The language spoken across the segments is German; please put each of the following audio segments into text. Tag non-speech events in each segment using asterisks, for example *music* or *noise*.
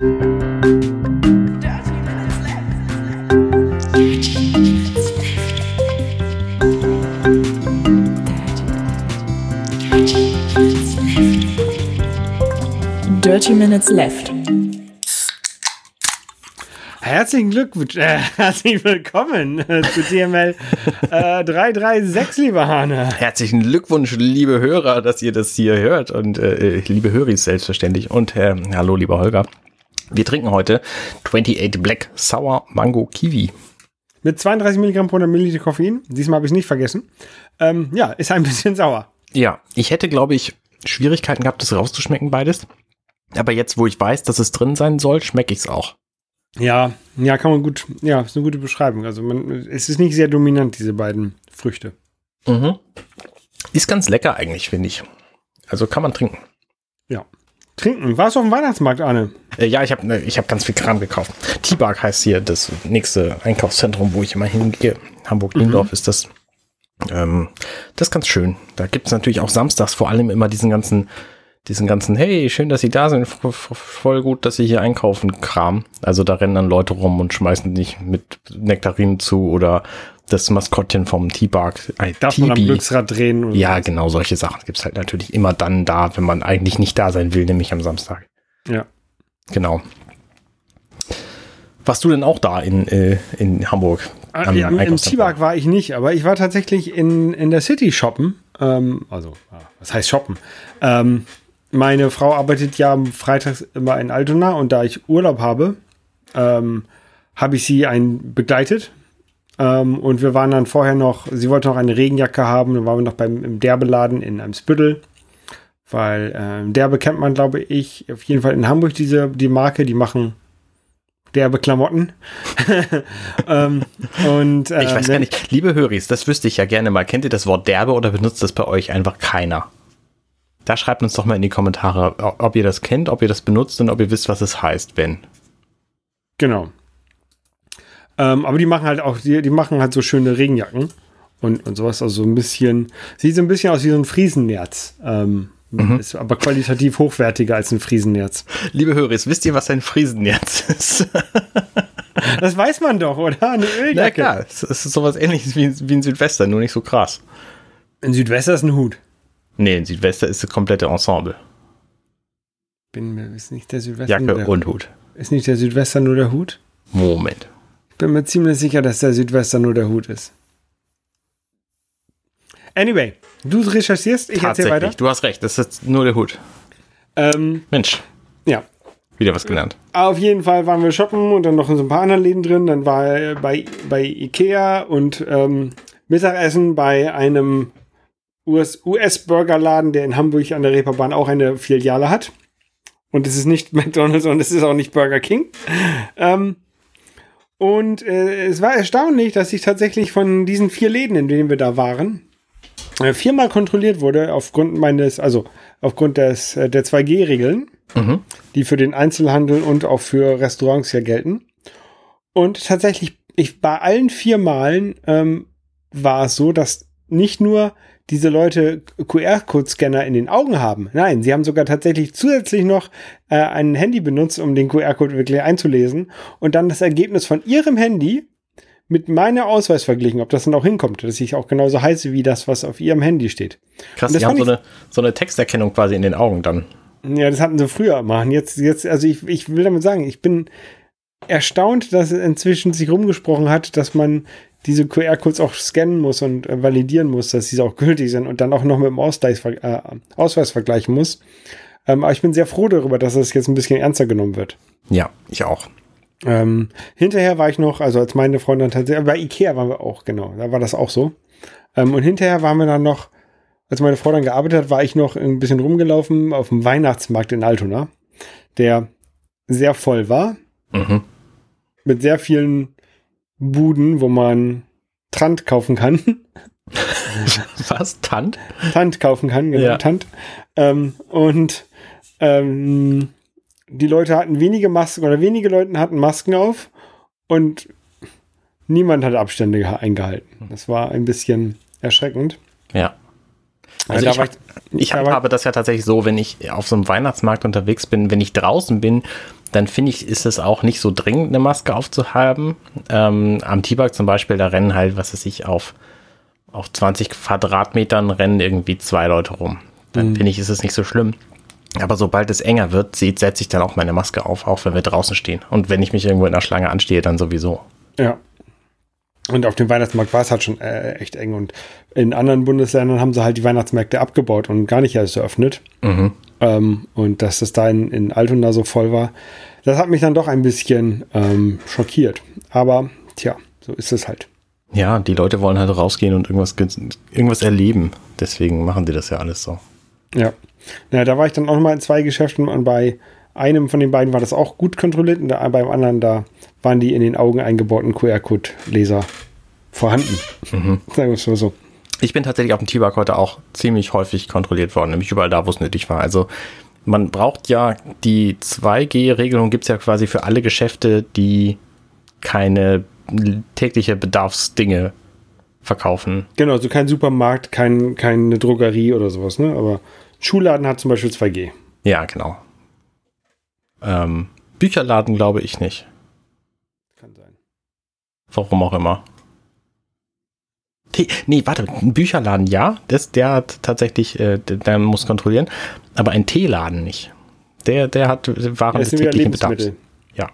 Dirty Minutes Left. Herzlichen Glückwunsch, äh, *laughs* herzlich willkommen äh, zu DML äh, 336, lieber Hane. Herzlichen Glückwunsch, liebe Hörer, dass ihr das hier hört und äh, liebe Höris selbstverständlich und äh, hallo, lieber Holger. Wir trinken heute 28 Black Sour Mango Kiwi. Mit 32 Milligramm pro 100 Milliliter Koffein. Diesmal habe ich es nicht vergessen. Ähm, ja, ist ein *laughs* bisschen sauer. Ja, ich hätte, glaube ich, Schwierigkeiten gehabt, das rauszuschmecken, beides. Aber jetzt, wo ich weiß, dass es drin sein soll, schmecke ich es auch. Ja, ja, kann man gut, ja, ist eine gute Beschreibung. Also man, es ist nicht sehr dominant, diese beiden Früchte. Mhm. Ist ganz lecker eigentlich, finde ich. Also kann man trinken. Ja. Trinken. Warst du auf dem Weihnachtsmarkt, Arne? Äh, ja, ich habe ne, ich hab ganz viel Kram gekauft. T-Bark heißt hier das nächste Einkaufszentrum, wo ich immer hingehe. Hamburg-Niendorf mhm. ist das. Ähm, das ist ganz schön. Da gibt es natürlich auch samstags vor allem immer diesen ganzen diesen ganzen, hey, schön, dass Sie da sind, voll gut, dass Sie hier einkaufen, Kram. Also da rennen dann Leute rum und schmeißen nicht mit Nektarinen zu oder das Maskottchen vom T-Bark. Äh, Darf man am Glücksrad drehen? ja, was? genau, solche Sachen gibt's halt natürlich immer dann da, wenn man eigentlich nicht da sein will, nämlich am Samstag. Ja. Genau. Warst du denn auch da in, äh, in Hamburg? Ah, ja, Im T-Bark war ich nicht, aber ich war tatsächlich in, in der City shoppen. Ähm, also, was heißt shoppen? Ähm, meine Frau arbeitet ja freitags immer in Altona und da ich Urlaub habe, ähm, habe ich sie ein begleitet. Ähm, und wir waren dann vorher noch, sie wollte noch eine Regenjacke haben, dann waren wir noch beim im Derbeladen in einem Spüttel. Weil äh, Derbe kennt man, glaube ich, auf jeden Fall in Hamburg diese, die Marke, die machen derbe Klamotten. *laughs* ähm, und, äh, ich weiß gar nicht, liebe Höris, das wüsste ich ja gerne mal. Kennt ihr das Wort derbe oder benutzt das bei euch einfach keiner? Da schreibt uns doch mal in die Kommentare, ob ihr das kennt, ob ihr das benutzt und ob ihr wisst, was es heißt, wenn. Genau. Ähm, aber die machen halt auch, die, die machen halt so schöne Regenjacken und, und sowas. Also so ein bisschen, sieht so ein bisschen aus wie so ein Friesennerz. Ähm, mhm. Ist aber qualitativ hochwertiger als ein Friesennerz. Liebe Hörer, wisst ihr, was ein Friesennerz ist? *laughs* das weiß man doch, oder? Eine Öljacke. Ja, klar. Es ist sowas ähnliches wie, wie ein Südwester, nur nicht so krass. Ein Südwester ist ein Hut. Nee, in Südwester ist das komplette Ensemble. Bin mir, ist nicht der Südwester. Jacke und Hut. Ist nicht der Südwester nur der Hut? Moment. Bin mir ziemlich sicher, dass der Südwester nur der Hut ist. Anyway, du recherchierst, ich erzähle weiter. Du hast recht, das ist nur der Hut. Ähm, Mensch. Ja. Wieder was gelernt. Auf jeden Fall waren wir shoppen und dann noch in so ein paar anderen Läden drin. Dann war er bei, bei Ikea und ähm, Mittagessen bei einem US-Burgerladen, der in Hamburg an der Reeperbahn auch eine Filiale hat. Und es ist nicht *laughs* McDonald's und es ist auch nicht Burger King. Ähm, und äh, es war erstaunlich, dass ich tatsächlich von diesen vier Läden, in denen wir da waren, äh, viermal kontrolliert wurde aufgrund meines, also aufgrund des, äh, der 2G-Regeln, mhm. die für den Einzelhandel und auch für Restaurants ja gelten. Und tatsächlich, ich bei allen vier Malen ähm, war es so, dass nicht nur diese Leute QR-Code-Scanner in den Augen haben. Nein, sie haben sogar tatsächlich zusätzlich noch äh, ein Handy benutzt, um den QR-Code wirklich einzulesen und dann das Ergebnis von ihrem Handy mit meiner Ausweis verglichen, ob das dann auch hinkommt, dass ich auch genauso heiße wie das, was auf ihrem Handy steht. Krass, die haben so eine, so eine Texterkennung quasi in den Augen dann. Ja, das hatten sie früher machen. Jetzt, jetzt, also ich, ich will damit sagen, ich bin erstaunt, dass es inzwischen sich rumgesprochen hat, dass man diese QR-Codes auch scannen muss und äh, validieren muss, dass sie auch gültig sind und dann auch noch mit dem Ausgleich, äh, Ausweis vergleichen muss. Ähm, aber ich bin sehr froh darüber, dass das jetzt ein bisschen ernster genommen wird. Ja, ich auch. Ähm, hinterher war ich noch, also als meine Freundin tatsächlich, bei Ikea waren wir auch, genau, da war das auch so. Ähm, und hinterher waren wir dann noch, als meine Frau dann gearbeitet hat, war ich noch ein bisschen rumgelaufen auf dem Weihnachtsmarkt in Altona, der sehr voll war. Mhm. Mit sehr vielen Buden, wo man Trant kaufen kann. *laughs* Was? Tant? Tant kaufen kann, genau, ja. Tant. Ähm, und ähm, die Leute hatten wenige Masken oder wenige Leute hatten Masken auf und niemand hat Abstände eingehalten. Das war ein bisschen erschreckend. Ja. Also da ich, war hab- ich habe das ja tatsächlich so, wenn ich auf so einem Weihnachtsmarkt unterwegs bin, wenn ich draußen bin, dann finde ich, ist es auch nicht so dringend, eine Maske aufzuhaben. Ähm, am T-Bag zum Beispiel, da rennen halt, was weiß ich, auf, auf 20 Quadratmetern rennen irgendwie zwei Leute rum. Dann finde ich, ist es nicht so schlimm. Aber sobald es enger wird, setze ich dann auch meine Maske auf, auch wenn wir draußen stehen. Und wenn ich mich irgendwo in der Schlange anstehe, dann sowieso. Ja. Und auf dem Weihnachtsmarkt war es halt schon äh, echt eng. Und in anderen Bundesländern haben sie halt die Weihnachtsmärkte abgebaut und gar nicht erst eröffnet. Mhm. Ähm, und dass das da in, in Altona so voll war, das hat mich dann doch ein bisschen ähm, schockiert. Aber tja, so ist es halt. Ja, die Leute wollen halt rausgehen und irgendwas, ge- irgendwas erleben. Deswegen machen die das ja alles so. Ja. Na, da war ich dann auch noch mal in zwei Geschäften und bei einem von den beiden war das auch gut kontrolliert und beim anderen, da waren die in den Augen eingebauten QR-Code-Leser vorhanden. *laughs* Sagen wir es mal so. Ich bin tatsächlich auf dem T-Bag heute auch ziemlich häufig kontrolliert worden, nämlich überall da, wo es nötig war. Also man braucht ja die 2G-Regelung gibt es ja quasi für alle Geschäfte, die keine tägliche Bedarfsdinge verkaufen. Genau, also kein Supermarkt, kein, keine Drogerie oder sowas, ne? Aber Schulladen hat zum Beispiel 2G. Ja, genau. Ähm, Bücherladen glaube ich nicht. Warum auch immer. Nee, warte, ein Bücherladen ja, das, der hat tatsächlich, äh, der, der muss kontrollieren, aber ein Teeladen nicht. Der, der hat Waren Das des täglichen Bedarfs. Ja.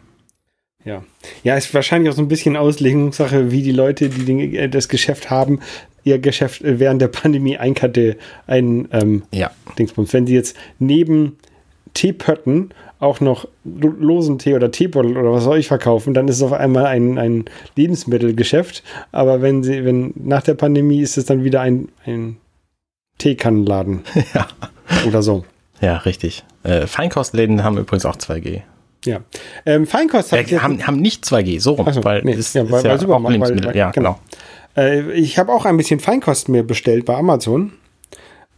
Ja. Ja, ist wahrscheinlich auch so ein bisschen Auslegungssache, wie die Leute, die den, äh, das Geschäft haben, ihr Geschäft äh, während der Pandemie einkarte, ein ähm, Ja. Dingsbums. Wenn sie jetzt neben Teepötten auch noch lo- losen Tee oder Teebeutel oder was soll ich verkaufen, dann ist es auf einmal ein, ein Lebensmittelgeschäft. Aber wenn sie, wenn nach der Pandemie ist es dann wieder ein, ein Teekannenladen *laughs* Ja. oder so. Ja, richtig. Äh, Feinkostläden haben übrigens auch 2G. Ja. Ähm, Feinkost hat Äh, haben, haben nicht 2G, so rum, so, weil nee, es ja, ist ja weil Supermarkt- auch Lebensmittel. weil- ja, genau. genau. Äh, ich habe auch ein bisschen Feinkost mir bestellt bei Amazon.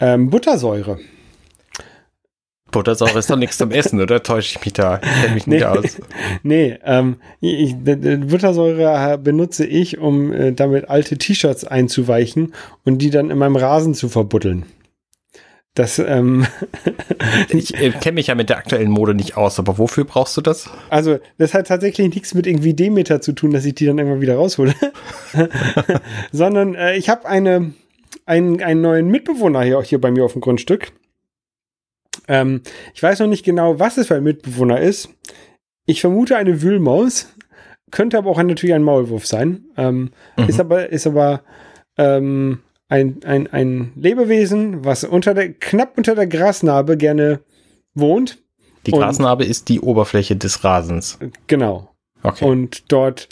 Ähm, Buttersäure. Buttersäure ist doch nichts zum Essen, oder? Täusche ich mich da? Ich kenne mich nicht Nee. aus. *laughs* Nee, ähm, ich, Buttersäure äh, benutze ich, um äh, damit alte T-Shirts einzuweichen und die dann in meinem Rasen zu verbuddeln. Das, ähm, *laughs* Ich äh, kenne mich ja mit der aktuellen Mode nicht aus, aber wofür brauchst du das? also, das hat tatsächlich nichts mit irgendwie Demeter zu tun, dass ich die dann immer wieder raushole. *laughs* Sondern äh, ich habe eine, einen, einen neuen Mitbewohner hier, hier bei mir auf dem Grundstück. Ähm, ich weiß noch nicht genau, was es für ein Mitbewohner ist. Ich vermute eine Wühlmaus. Könnte aber auch natürlich ein Maulwurf sein. Ähm, Mhm. Ist aber, ist aber ähm, ein, ein, ein Lebewesen, was unter der, knapp unter der Grasnarbe gerne wohnt. Die Und- Grasnarbe ist die Oberfläche des Rasens. Genau. Okay. Und dort,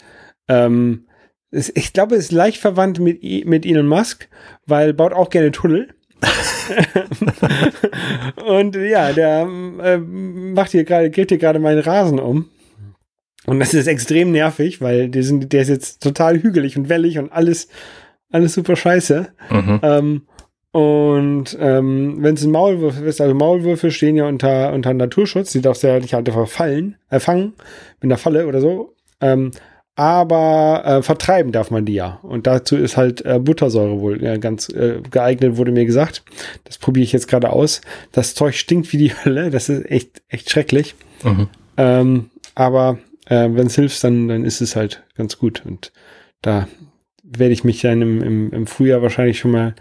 ähm, ist, ich glaube, ist leicht verwandt mit, mit Elon Musk, weil baut auch gerne Tunnel. *laughs* und ja, der äh, macht hier gerade, geht hier gerade meinen Rasen um. Und das ist extrem nervig, weil die sind, der ist jetzt total hügelig und wellig und alles, alles super scheiße. mhm. Ähm, und ähm, wenn es ein Maulwurf ist, also Maulwürfe stehen ja unter, unter Naturschutz, die darfst du ja nicht halt einfach fallen, äh, mit einer Falle oder so. Ähm, aber äh, vertreiben darf man die ja. Und dazu ist halt äh, Buttersäure wohl ja, ganz äh, geeignet, wurde mir gesagt. Das probiere ich jetzt gerade aus. Das Zeug stinkt wie die Hölle. Das ist echt, echt schrecklich. Mhm. Ähm, aber äh, wenn es hilft, dann, dann ist es halt ganz gut. Und da werde ich mich dann im, im, im Frühjahr wahrscheinlich schon mal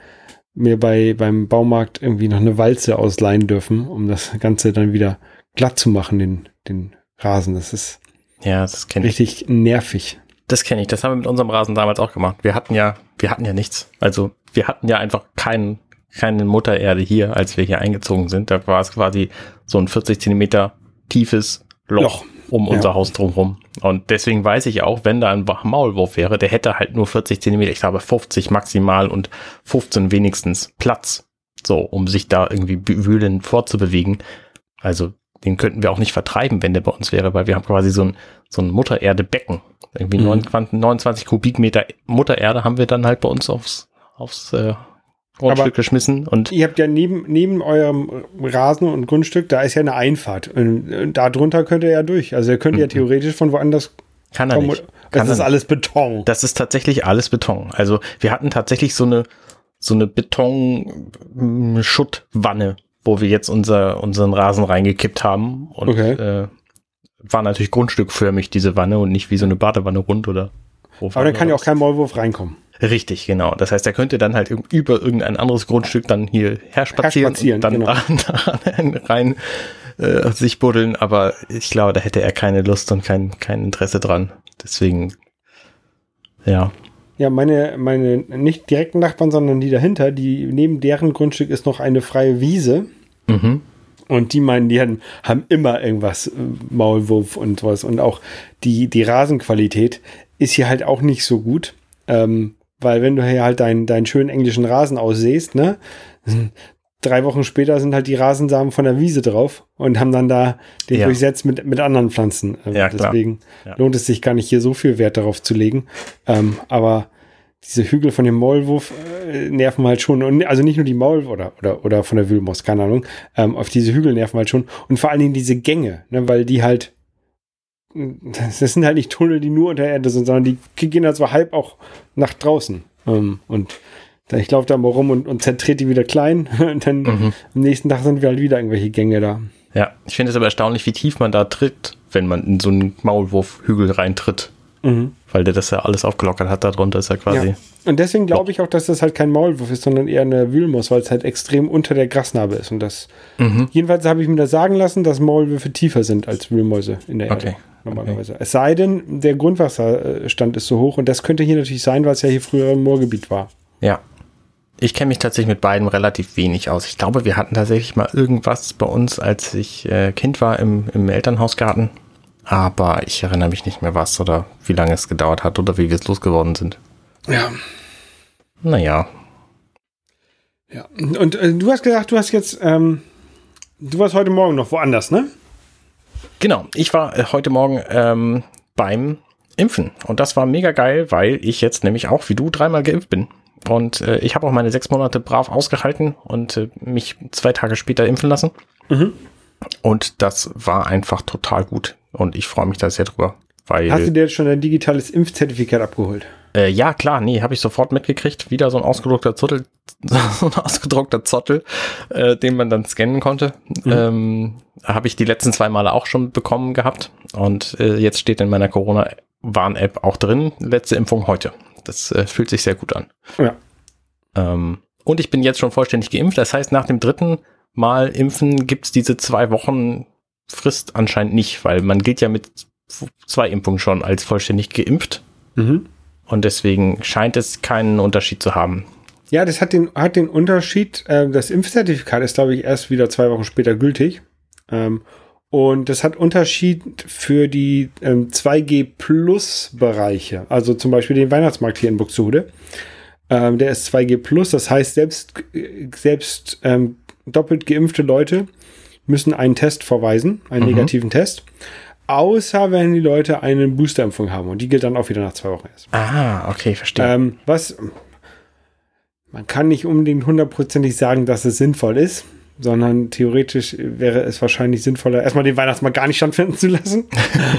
mir bei, beim Baumarkt irgendwie noch eine Walze ausleihen dürfen, um das Ganze dann wieder glatt zu machen, den, den Rasen. Das ist Ja, das kenne ich. richtig nervig. Das kenne ich. Das haben wir mit unserem Rasen damals auch gemacht. Wir hatten ja, wir hatten ja nichts. Also wir hatten ja einfach keinen, keine Muttererde hier, als wir hier eingezogen sind. Da war es quasi so ein 40 Zentimeter tiefes Loch, Loch. um Ja. unser Haus drumherum. Und deswegen weiß ich auch, wenn da ein Maulwurf wäre, der hätte halt nur 40 Zentimeter, ich glaube 50 maximal und 15 wenigstens Platz. So, um sich da irgendwie wühlend fortzubewegen. Also den könnten wir auch nicht vertreiben, wenn der bei uns wäre, weil wir haben quasi so ein, so ein Muttererde-Becken. Irgendwie Mhm. 29, 29 Kubikmeter Muttererde haben wir dann halt bei uns aufs, aufs äh, Grundstück Aber- geschmissen und Ihr habt ja neben, neben eurem Rasen und Grundstück, da ist ja eine Einfahrt. Und, und da drunter könnt ihr ja durch. Also ihr könnt ja Mhm. theoretisch von woanders kann er nicht. Das Kann ist alles Beton. Das ist tatsächlich alles Beton. Also wir hatten tatsächlich so eine so eine Beton-Schuttwanne, wo wir jetzt unser, unseren Rasen reingekippt haben. Und Okay. äh, war natürlich grundstückförmig, diese Wanne, und nicht wie so eine Badewanne rund oder. Aber dann kann ja auch kein Maulwurf reinkommen. Richtig, genau. Das heißt, er könnte dann halt über irgendein anderes Grundstück dann hier herspazieren Herspazieren, und dann genau. *laughs* da, da rein äh, sich buddeln. Aber ich glaube, da hätte er keine Lust und kein, kein Interesse dran. Deswegen, ja. Ja, meine, meine nicht direkten Nachbarn, sondern die dahinter, die neben deren Grundstück ist noch eine freie Wiese. Mhm. Und die meinen, die haben, haben immer irgendwas, äh, Maulwurf und was. Und auch die, die Rasenqualität ist hier halt auch nicht so gut. Ähm, weil wenn du hier halt deinen, deinen schönen englischen Rasen aussäst, ne? Drei Wochen später sind halt die Rasensamen von der Wiese drauf und haben dann da den Ja. durchsetzt mit, mit anderen Pflanzen. Ähm, Ja. Deswegen Ja. lohnt es sich gar nicht hier so viel Wert darauf zu legen. Ähm, aber diese Hügel von dem Maulwurf äh, nerven halt schon. Und also nicht nur die Maulwurf oder, oder, oder von der Wühlmaus, keine Ahnung. Ähm, auf diese Hügel nerven halt schon. Und vor allen Dingen diese Gänge, ne, weil die halt, *laughs* das sind halt nicht Tunnel, die nur unter Erde sind, sondern die gehen halt so halb auch nach draußen. Ähm, und ich laufe da mal rum und, und zertrete die wieder klein. *laughs* Und dann Mhm. am nächsten Tag sind wir halt wieder irgendwelche Gänge da. Ja, ich finde es aber erstaunlich, wie tief man da tritt, wenn man in so einen Maulwurfhügel reintritt. Mhm. Weil der das ja alles aufgelockert hat, darunter ist er quasi. Ja. Und deswegen glaube ich auch, dass das halt kein Maulwurf ist, sondern eher eine Wühlmaus, weil es halt extrem unter der Grasnarbe ist. Und das, Mhm. jedenfalls habe ich mir das sagen lassen, dass Maulwürfe tiefer sind als Wühlmäuse in der Erde. Okay. Normalerweise. Es sei denn, der Grundwasserstand ist so hoch. Und das könnte hier natürlich sein, weil es ja hier früher ein Moorgebiet war. Ja. Ich kenne mich tatsächlich mit beiden relativ wenig aus. Ich glaube, wir hatten tatsächlich mal irgendwas bei uns, als ich äh, Kind war im, im Elternhausgarten. Aber ich erinnere mich nicht mehr was oder wie lange es gedauert hat oder wie wir es losgeworden sind. Ja. Naja, ja. Und äh, du hast gesagt, du hast jetzt, ähm, du warst heute Morgen noch woanders, ne? Genau, ich war äh, heute Morgen ähm, beim Impfen und das war mega geil, weil ich jetzt nämlich auch wie du dreimal geimpft bin. Und äh, ich habe auch meine sechs Monate brav ausgehalten und äh, mich zwei Tage später impfen lassen. Mhm. Und das war einfach total gut. Und ich freue mich da sehr drüber. Weil, Hast du dir jetzt schon ein digitales Impfzertifikat abgeholt? äh, ja klar, nee, habe ich sofort mitgekriegt. Wieder so ein ausgedruckter Zottel, *laughs* so ein ausgedruckter Zottel, äh, den man dann scannen konnte. Ähm, habe ich die letzten zwei Male auch schon bekommen gehabt. Und äh, jetzt steht in meiner Corona-Warn-App auch drin, letzte Impfung heute. Das äh, fühlt sich sehr gut an. Ja. Ähm, und ich bin jetzt schon vollständig geimpft. Das heißt, nach dem dritten Mal impfen gibt's diese zwei Wochen Frist anscheinend nicht, weil man gilt ja mit zwei Impfungen schon als vollständig geimpft. Mhm. Und deswegen scheint es keinen Unterschied zu haben. Ja, das hat den, hat den Unterschied. Äh, das Impfzertifikat ist, glaube ich, erst wieder zwei Wochen später gültig. Ähm, und das hat Unterschied für die ähm, 2G-Plus-Bereiche. Also zum Beispiel den Weihnachtsmarkt hier in Buxtehude. Ähm, der ist 2G Plus, das heißt, selbst, äh, selbst ähm, doppelt geimpfte Leute müssen einen Test vorweisen, einen Mhm. negativen Test. Außer wenn die Leute eine Boosterimpfung haben. Und die gilt dann auch wieder nach zwei Wochen erst. Ah, okay, verstehe. Ähm, was man kann nicht unbedingt hundertprozentig sagen, dass es sinnvoll ist, sondern theoretisch wäre es wahrscheinlich sinnvoller, erstmal den Weihnachtsmarkt gar nicht stattfinden zu lassen.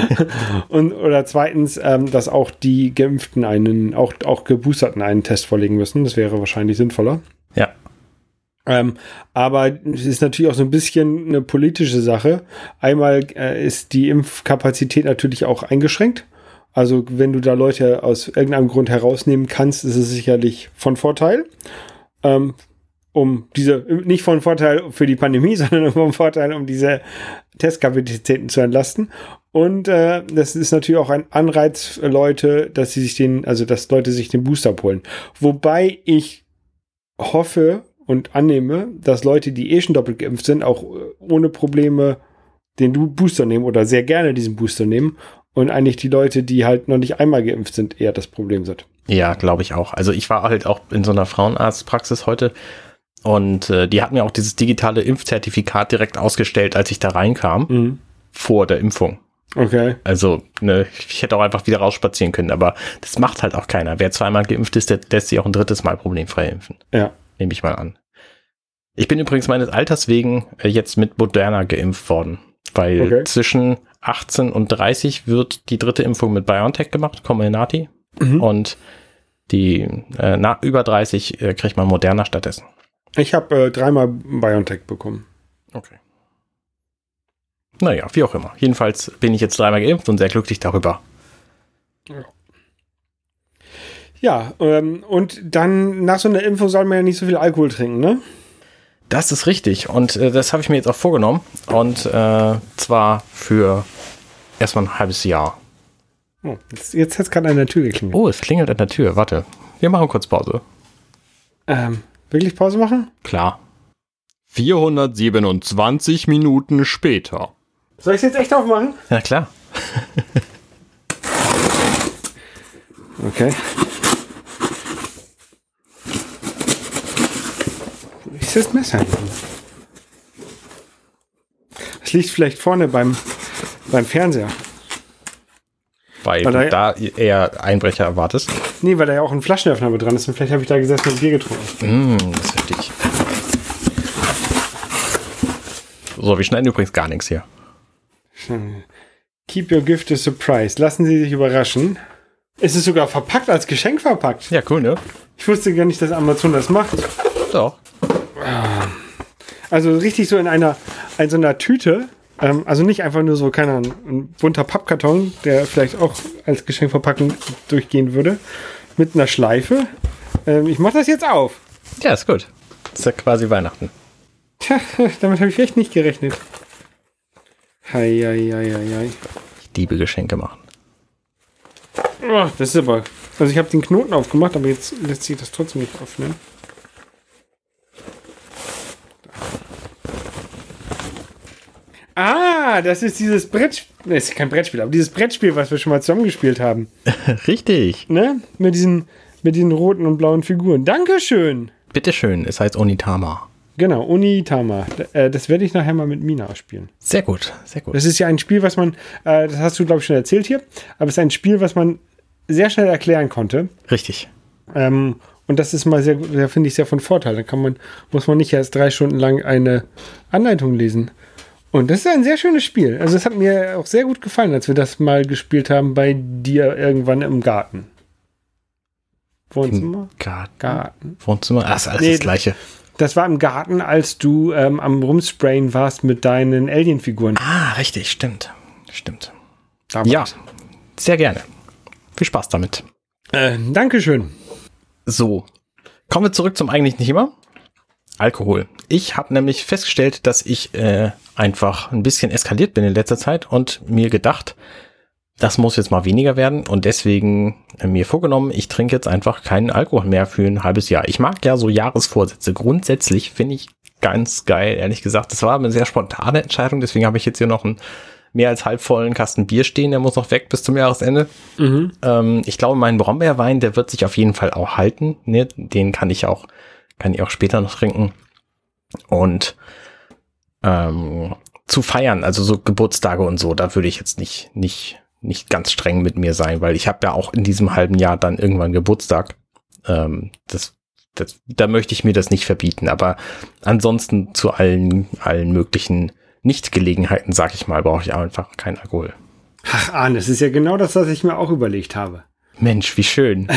*laughs* Und oder zweitens, ähm, dass auch die Geimpften einen, auch, auch Geboosterten einen Test vorlegen müssen. Das wäre wahrscheinlich sinnvoller. ja. Ähm, aber es ist natürlich auch so ein bisschen eine politische Sache. Einmal äh, ist die Impfkapazität natürlich auch eingeschränkt. Also wenn du da Leute aus irgendeinem Grund herausnehmen kannst, ist es sicherlich von Vorteil. Ähm, um diese, nicht von Vorteil für die Pandemie, *laughs* sondern von Vorteil, um diese Testkapazitäten zu entlasten. Und äh, das ist natürlich auch ein Anreiz für Leute, dass sie sich den, also dass Leute sich den Booster abholen. Wobei ich hoffe und annehme, dass Leute, die eh schon doppelt geimpft sind, auch äh, ohne Probleme den Booster nehmen oder sehr gerne diesen Booster nehmen und eigentlich die Leute, die halt noch nicht einmal geimpft sind, eher das Problem sind. Ja, glaube ich auch. Also ich war halt auch in so einer Frauenarztpraxis heute und äh, die hat mir auch dieses digitale Impfzertifikat direkt ausgestellt, als ich da reinkam, Mhm. vor der Impfung. Okay. Also, ne, ich hätte auch einfach wieder rausspazieren können, aber das macht halt auch keiner. Wer zweimal geimpft ist, der lässt sich auch ein drittes Mal problemfrei impfen. Ja. Nehme ich mal an. Ich bin übrigens meines Alters wegen äh, jetzt mit Moderna geimpft worden, weil Okay. zwischen 18 und 30 wird die dritte Impfung mit BioNTech gemacht, Comirnaty. Mhm. Und Die äh, nach über 30 äh, kriegt man moderner stattdessen. Ich habe äh, dreimal BioNTech bekommen. Okay. Naja, wie auch immer. Jedenfalls bin ich jetzt dreimal geimpft und sehr glücklich darüber. Ja, ähm, und dann nach so einer Impfung soll man ja nicht so viel Alkohol trinken, ne? Das ist richtig. Und äh, das habe ich mir jetzt auch vorgenommen. Und äh, zwar für erstmal ein halbes Jahr. Oh, jetzt jetzt hat es gerade an der Tür geklingelt. Oh, es klingelt an der Tür. Warte. Wir machen kurz Pause. Ähm, wirklich Pause machen? Klar. 427 Minuten später. Soll ich es jetzt echt aufmachen? Ja, klar. Okay. Wo ist das Messer? Es liegt vielleicht vorne beim, beim Fernseher. Weil Weil du da eher Einbrecher erwartest. Nee, weil da ja auch ein Flaschenöffner mit dran ist und vielleicht habe ich da gesessen und Bier getrunken. Mm, das ist heftig. So, wir schneiden übrigens gar nichts hier. Keep your gift a surprise. Lassen Sie sich überraschen. Es ist sogar verpackt, als Geschenk verpackt. Ja, cool, ne? Ich wusste gar nicht, dass Amazon das macht. Doch. Also richtig so in einer, in so einer Tüte. Ähm, also nicht einfach nur so, keine Ahnung, ein bunter Pappkarton, der vielleicht auch als Geschenkverpackung durchgehen würde. Mit einer Schleife. Ähm, ich mache das jetzt auf. Ja, ist gut. Das ist ja quasi Weihnachten. Tja, *laughs* damit habe ich echt nicht gerechnet. Hei, hei, hei, hei. Ich liebe Geschenke machen. Oh, das ist aber. Also ich habe den Knoten aufgemacht, aber jetzt lässt sich das trotzdem nicht öffnen. Ah, das ist dieses Brettspiel. Das ist kein Brettspiel, aber dieses Brettspiel, was wir schon mal zusammen gespielt haben. *laughs* Richtig. Ne? Mit diesen, mit diesen roten und blauen Figuren. Dankeschön. Bitteschön, es heißt Onitama. Genau, Unitama. D- äh, Das werde ich nachher mal mit Mina spielen. Sehr gut, sehr gut. Das ist ja ein Spiel, was man, äh, das hast du, glaube ich, schon erzählt hier, aber es ist ein Spiel, was man sehr schnell erklären konnte. Richtig. Ähm, und das ist mal sehr, gut- sehr finde ich sehr von Vorteil. Da kann man, muss man nicht erst drei Stunden lang eine Anleitung lesen. Und das ist ein sehr schönes Spiel. Also es hat mir auch sehr gut gefallen, als wir das mal gespielt haben bei dir irgendwann im Garten. Wohnzimmer? Garten. Garten. Wohnzimmer. Ach, ist alles Nee, das gleiche. Das war im Garten, als du ähm, am Rumsprayen warst mit deinen Alien-Figuren. Ah, richtig, stimmt. Stimmt. Da Ja, sehr gerne. Viel Spaß damit. Äh, Dankeschön. So, kommen wir zurück zum eigentlichen Thema. Alkohol. Ich habe nämlich festgestellt, dass ich äh, einfach ein bisschen eskaliert bin in letzter Zeit und mir gedacht, das muss jetzt mal weniger werden und deswegen äh, mir vorgenommen, ich trinke jetzt einfach keinen Alkohol mehr für ein halbes Jahr. Ich mag ja so Jahresvorsätze. Grundsätzlich finde ich ganz geil, ehrlich gesagt. Das war eine sehr spontane Entscheidung, deswegen habe ich jetzt hier noch einen mehr als halbvollen Kasten Bier stehen, der muss noch weg bis zum Jahresende. Ähm, ich glaube, mein Brombeerwein, der wird sich auf jeden Fall auch halten. Ne? Den kann ich auch, kann ich auch später noch trinken. Und ähm, zu feiern, also so Geburtstage und so, da würde ich jetzt nicht, nicht, nicht ganz streng mit mir sein, weil ich habe ja auch in diesem halben Jahr dann irgendwann Geburtstag. Ähm, das, das, da möchte ich mir das nicht verbieten. Aber ansonsten zu allen, allen möglichen Nicht-Gelegenheiten, sag ich mal, brauche ich einfach keinen Alkohol. Ach, Arne, das ist ja genau das, was ich mir auch überlegt habe. Mensch, wie schön.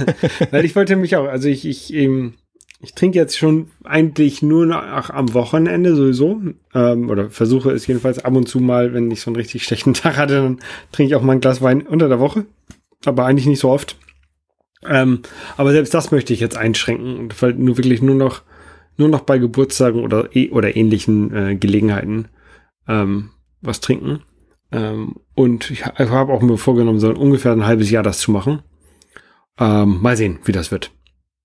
*laughs* Weil ich wollte mich auch, also ich, ich, ähm, ich trinke jetzt schon eigentlich nur noch am Wochenende sowieso. Ähm, oder versuche es jedenfalls ab und zu mal, wenn ich so einen richtig schlechten *laughs* Tag hatte, dann trinke ich auch mal ein Glas Wein unter der Woche. Aber eigentlich nicht so oft. Ähm, aber selbst das möchte ich jetzt einschränken und nur wirklich nur noch, nur noch bei Geburtstagen oder, eh- oder ähnlichen äh, Gelegenheiten ähm, was trinken. Ähm, und ich ha- habe auch mir vorgenommen, so ungefähr ein halbes Jahr das zu machen. Ähm, mal sehen, wie das wird.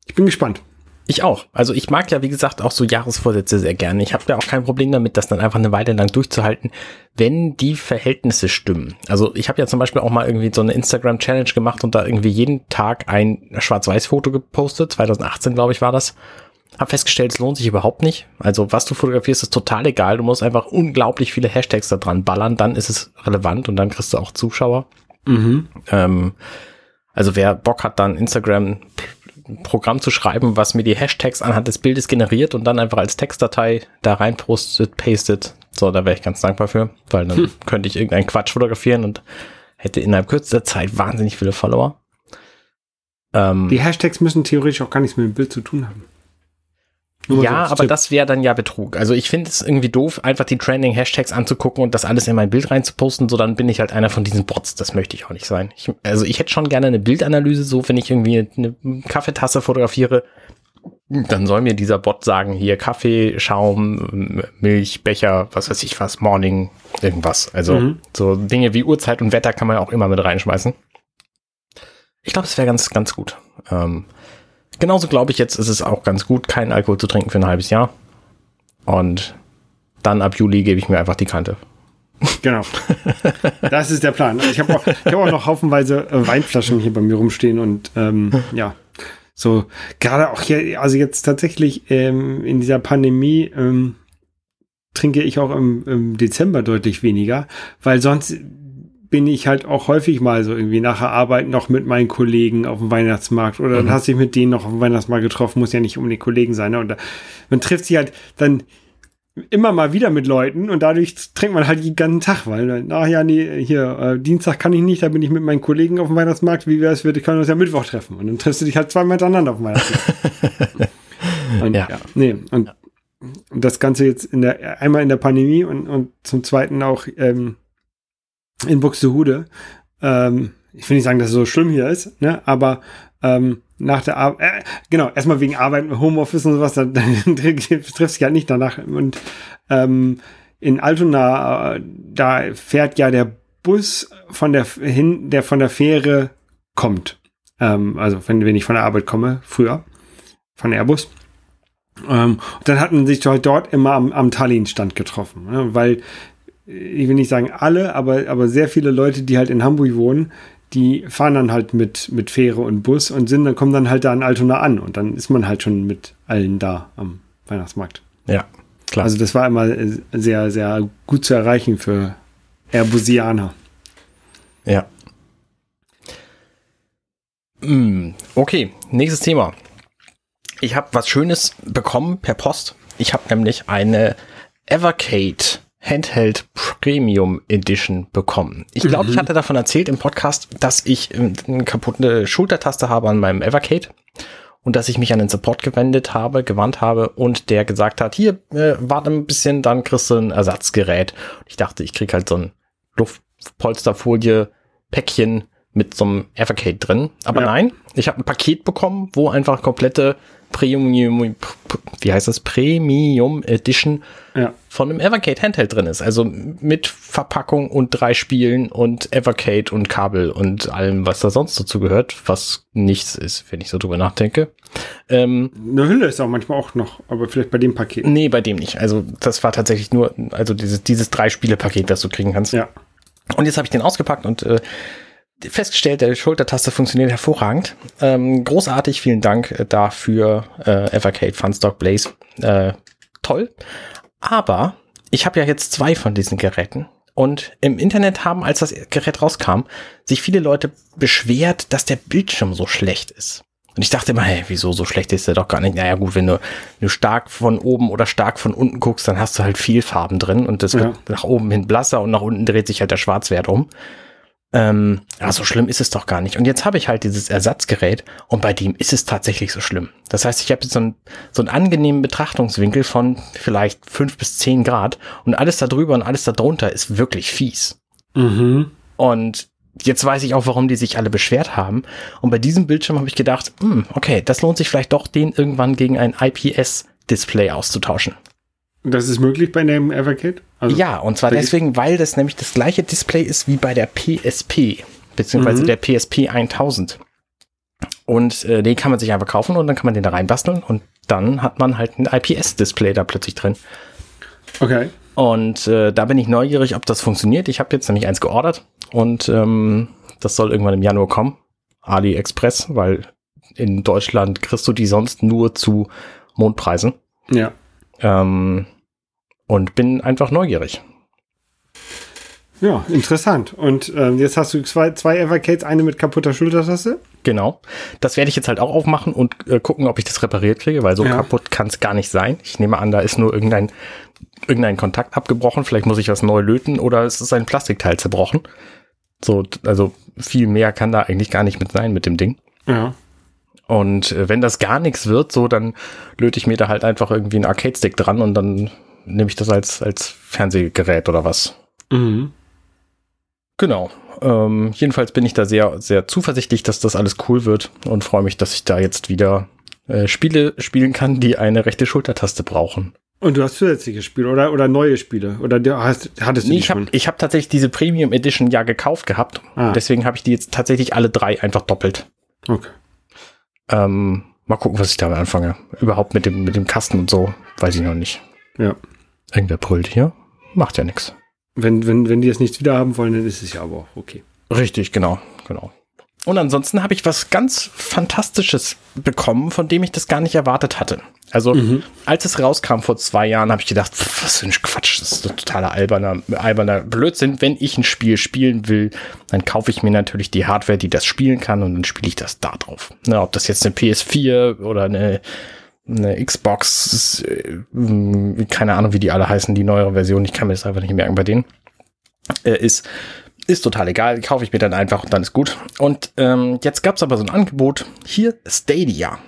Ich bin gespannt. Ich auch. Also ich mag ja, wie gesagt, auch so Jahresvorsätze sehr gerne. Ich habe ja auch kein Problem damit, das dann einfach eine Weile lang durchzuhalten, wenn die Verhältnisse stimmen. Also ich habe ja zum Beispiel auch mal irgendwie so eine Instagram-Challenge gemacht und da irgendwie jeden Tag ein Schwarz-Weiß-Foto gepostet. 2018, glaube ich, war das. Hab festgestellt, es lohnt sich überhaupt nicht. Also was du fotografierst, ist total egal. Du musst einfach unglaublich viele Hashtags da dran ballern, dann ist es relevant und dann kriegst du auch Zuschauer. Ähm, also wer Bock hat, dann Instagram Programm zu schreiben, was mir die Hashtags anhand des Bildes generiert und dann einfach als Textdatei da rein postet, pastet. So, da wäre ich ganz dankbar für, weil dann könnte ich irgendeinen Quatsch fotografieren und hätte innerhalb kürzester Zeit wahnsinnig viele Follower. Ähm, Die Hashtags müssen theoretisch auch gar nichts mit dem Bild zu tun haben. Nur ja, aber Tipp. das wäre dann ja Betrug. Also ich finde es irgendwie doof, einfach die Trending Hashtags anzugucken und das alles in mein Bild reinzuposten, so dann bin ich halt einer von diesen Bots. Das möchte ich auch nicht sein. Ich, also ich hätte schon gerne eine Bildanalyse, so wenn ich irgendwie eine Kaffeetasse fotografiere, dann soll mir dieser Bot sagen, hier Kaffee, Schaum, Milch, Becher, was weiß ich was, Morning, irgendwas. Also Mhm. so Dinge wie Uhrzeit und Wetter kann man ja auch immer mit reinschmeißen. Ich glaube, es wäre ganz, ganz gut. Ähm, genauso glaube ich jetzt, ist es auch ganz gut, keinen Alkohol zu trinken für ein halbes Jahr. Und dann ab Juli gebe ich mir einfach die Kante. Genau. Das ist der Plan. Ich habe auch, ich hab auch noch haufenweise äh, Weinflaschen hier bei mir rumstehen und ähm, ja, so gerade auch hier, also jetzt tatsächlich ähm, in dieser Pandemie ähm, trinke ich auch im, im Dezember deutlich weniger, weil sonst bin ich halt auch häufig mal so irgendwie nach der Arbeit noch mit meinen Kollegen auf dem Weihnachtsmarkt oder dann Mhm. hast du dich mit denen noch auf dem Weihnachtsmarkt getroffen, muss ja nicht um die Kollegen sein. Ne? Und da, man trifft sich halt dann immer mal wieder mit Leuten und dadurch trinkt man halt den ganzen Tag, weil, dann, ach ja, nee, hier, äh, Dienstag kann ich nicht, da bin ich mit meinen Kollegen auf dem Weihnachtsmarkt, wie wäre es, wir können uns ja Mittwoch treffen und dann triffst du dich halt zweimal hintereinander auf dem Weihnachtsmarkt. *laughs* und, Ja. ja. nee, und, und das Ganze jetzt in der, einmal in der Pandemie und, und zum zweiten auch ähm, in Buxtehude. Ähm, ich will nicht sagen, dass es so schlimm hier ist, ne, aber ähm, nach der Arbeit, äh, genau, erstmal wegen Arbeit, Homeoffice und sowas, dann, *laughs* dann trifft sich halt nicht danach. Und ähm, in Altona, äh, da fährt ja der Bus von der hin, der von der Fähre kommt. Ähm, also wenn, wenn ich von der Arbeit komme, früher, von Airbus. Ähm, und dann hatten sich dort immer am, am Tallinn-Stand getroffen, ne? weil ich will nicht sagen alle, aber, aber sehr viele Leute, die halt in Hamburg wohnen, die fahren dann halt mit, mit Fähre und Bus und sind, dann kommen dann halt da in Altona an und dann ist man halt schon mit allen da am Weihnachtsmarkt. Ja, klar. Also das war immer sehr, sehr gut zu erreichen für Airbusianer. Ja. Mm, Okay, nächstes Thema. Ich habe was Schönes bekommen per Post. Ich habe nämlich eine Evercade Handheld Premium Edition bekommen. Ich glaube, ich hatte davon erzählt im Podcast, dass ich ähm, eine kaputte Schultertaste habe an meinem Evercade und dass ich mich an den Support gewendet habe, gewandt habe und der gesagt hat, hier, äh, warte ein bisschen, dann kriegst du ein Ersatzgerät. Ich dachte, ich krieg halt so ein Luftpolsterfolie Päckchen mit so einem Evercade drin. Aber Ja. nein, ich habe ein Paket bekommen, wo einfach komplette Premium, wie heißt das, Premium Edition Ja. von einem Evercade Handheld drin ist. Also mit Verpackung und drei Spielen und Evercade und Kabel und allem, was da sonst dazu gehört, was nichts ist, wenn ich so drüber nachdenke. Ähm, Eine Hülle ist auch manchmal auch noch, aber vielleicht bei dem Paket. nee, bei dem nicht. Also das war tatsächlich nur, also dieses, dieses Drei-Spiele-Paket, das du kriegen kannst. Ja. Und jetzt habe ich den ausgepackt und äh, festgestellt, der Schultertaste funktioniert hervorragend. Ähm, großartig, vielen Dank äh, dafür, äh, Evercade, Funstock, Blaze. Äh, toll. Aber ich habe ja jetzt zwei von diesen Geräten. Und im Internet haben, als das Gerät rauskam, sich viele Leute beschwert, dass der Bildschirm so schlecht ist. Und ich dachte immer, hey, wieso so schlecht ist der doch gar nicht? Naja, gut, wenn du, wenn du stark von oben oder stark von unten guckst, dann hast du halt viel Farben drin und das Ja. wird nach oben hin blasser und nach unten dreht sich halt der Schwarzwert um. Ähm, ja, so schlimm ist es doch gar nicht. Und jetzt habe ich halt dieses Ersatzgerät und bei dem ist es tatsächlich so schlimm. Das heißt, ich habe jetzt so, ein, so einen angenehmen Betrachtungswinkel von vielleicht fünf bis zehn Grad und alles da drüber und alles da drunter ist wirklich fies. Mhm. Und jetzt weiß ich auch, warum die sich alle beschwert haben. Und bei diesem Bildschirm habe ich gedacht, hm, okay, das lohnt sich vielleicht doch, den irgendwann gegen ein IPS-Display auszutauschen. Das ist möglich bei dem Evercade? Also, ja, und zwar deswegen, weil das nämlich das gleiche Display ist wie bei der PSP, beziehungsweise Mhm. der PSP 1000. Und äh, den kann man sich einfach kaufen und dann kann man den da reinbasteln und dann hat man halt ein IPS-Display da plötzlich drin. Okay. Und äh, da bin ich neugierig, ob das funktioniert. Ich habe jetzt nämlich eins geordert und ähm, das soll irgendwann im Januar kommen. AliExpress, weil in Deutschland kriegst du die sonst nur zu Mondpreisen. Ja. Ähm, und bin einfach neugierig. Ja, interessant. Und ähm, jetzt hast du zwei, zwei Evercades, eine mit kaputter Schultertaste. Genau. Das werde ich jetzt halt auch aufmachen und äh, gucken, ob ich das repariert kriege, weil so Ja. kaputt kann es gar nicht sein. Ich nehme an, da ist nur irgendein, irgendein Kontakt abgebrochen. Vielleicht muss ich was neu löten oder es ist ein Plastikteil zerbrochen. So, also viel mehr kann da eigentlich gar nicht mit sein mit dem Ding. Ja. Und äh, wenn das gar nichts wird, so, dann löte ich mir da halt einfach irgendwie einen Arcade-Stick dran und dann nehme ich das als, als Fernsehgerät oder was. Mhm. Genau. Ähm, jedenfalls bin ich da sehr, sehr zuversichtlich, dass das alles cool wird und freue mich, dass ich da jetzt wieder äh, Spiele spielen kann, die eine rechte Schultertaste brauchen. Und du hast zusätzliche Spiele oder, oder neue Spiele? Oder du hast, hattest du Nee, die ich habe schon? ich hab tatsächlich diese Premium Edition ja gekauft gehabt. Ah. Deswegen habe ich die jetzt tatsächlich alle drei einfach doppelt. Okay. Ähm, mal gucken, was ich damit anfange. Überhaupt mit dem, mit dem Kasten und so, weiß ich noch nicht. Ja. Irgendwer brüllt hier. Macht ja nichts. Wenn, wenn, wenn die es nicht wieder haben wollen, dann ist es ja aber auch okay. Richtig, genau, genau. Und ansonsten habe ich was ganz Fantastisches bekommen, von dem ich das gar nicht erwartet hatte. Also, als es rauskam vor zwei Jahren, habe ich gedacht, pff, was für ein Quatsch, das ist ein totaler alberner, alberner Blödsinn. Wenn ich ein Spiel spielen will, dann kaufe ich mir natürlich die Hardware, die das spielen kann und dann spiele ich das da drauf. Na, ob das jetzt eine PS4 oder eine, eine Xbox, äh, keine Ahnung, wie die alle heißen, die neuere Version, ich kann mir das einfach nicht merken bei denen, äh, ist, ist total egal, kaufe ich mir dann einfach und dann ist gut. Und ähm, jetzt gab es aber so ein Angebot, hier Stadia.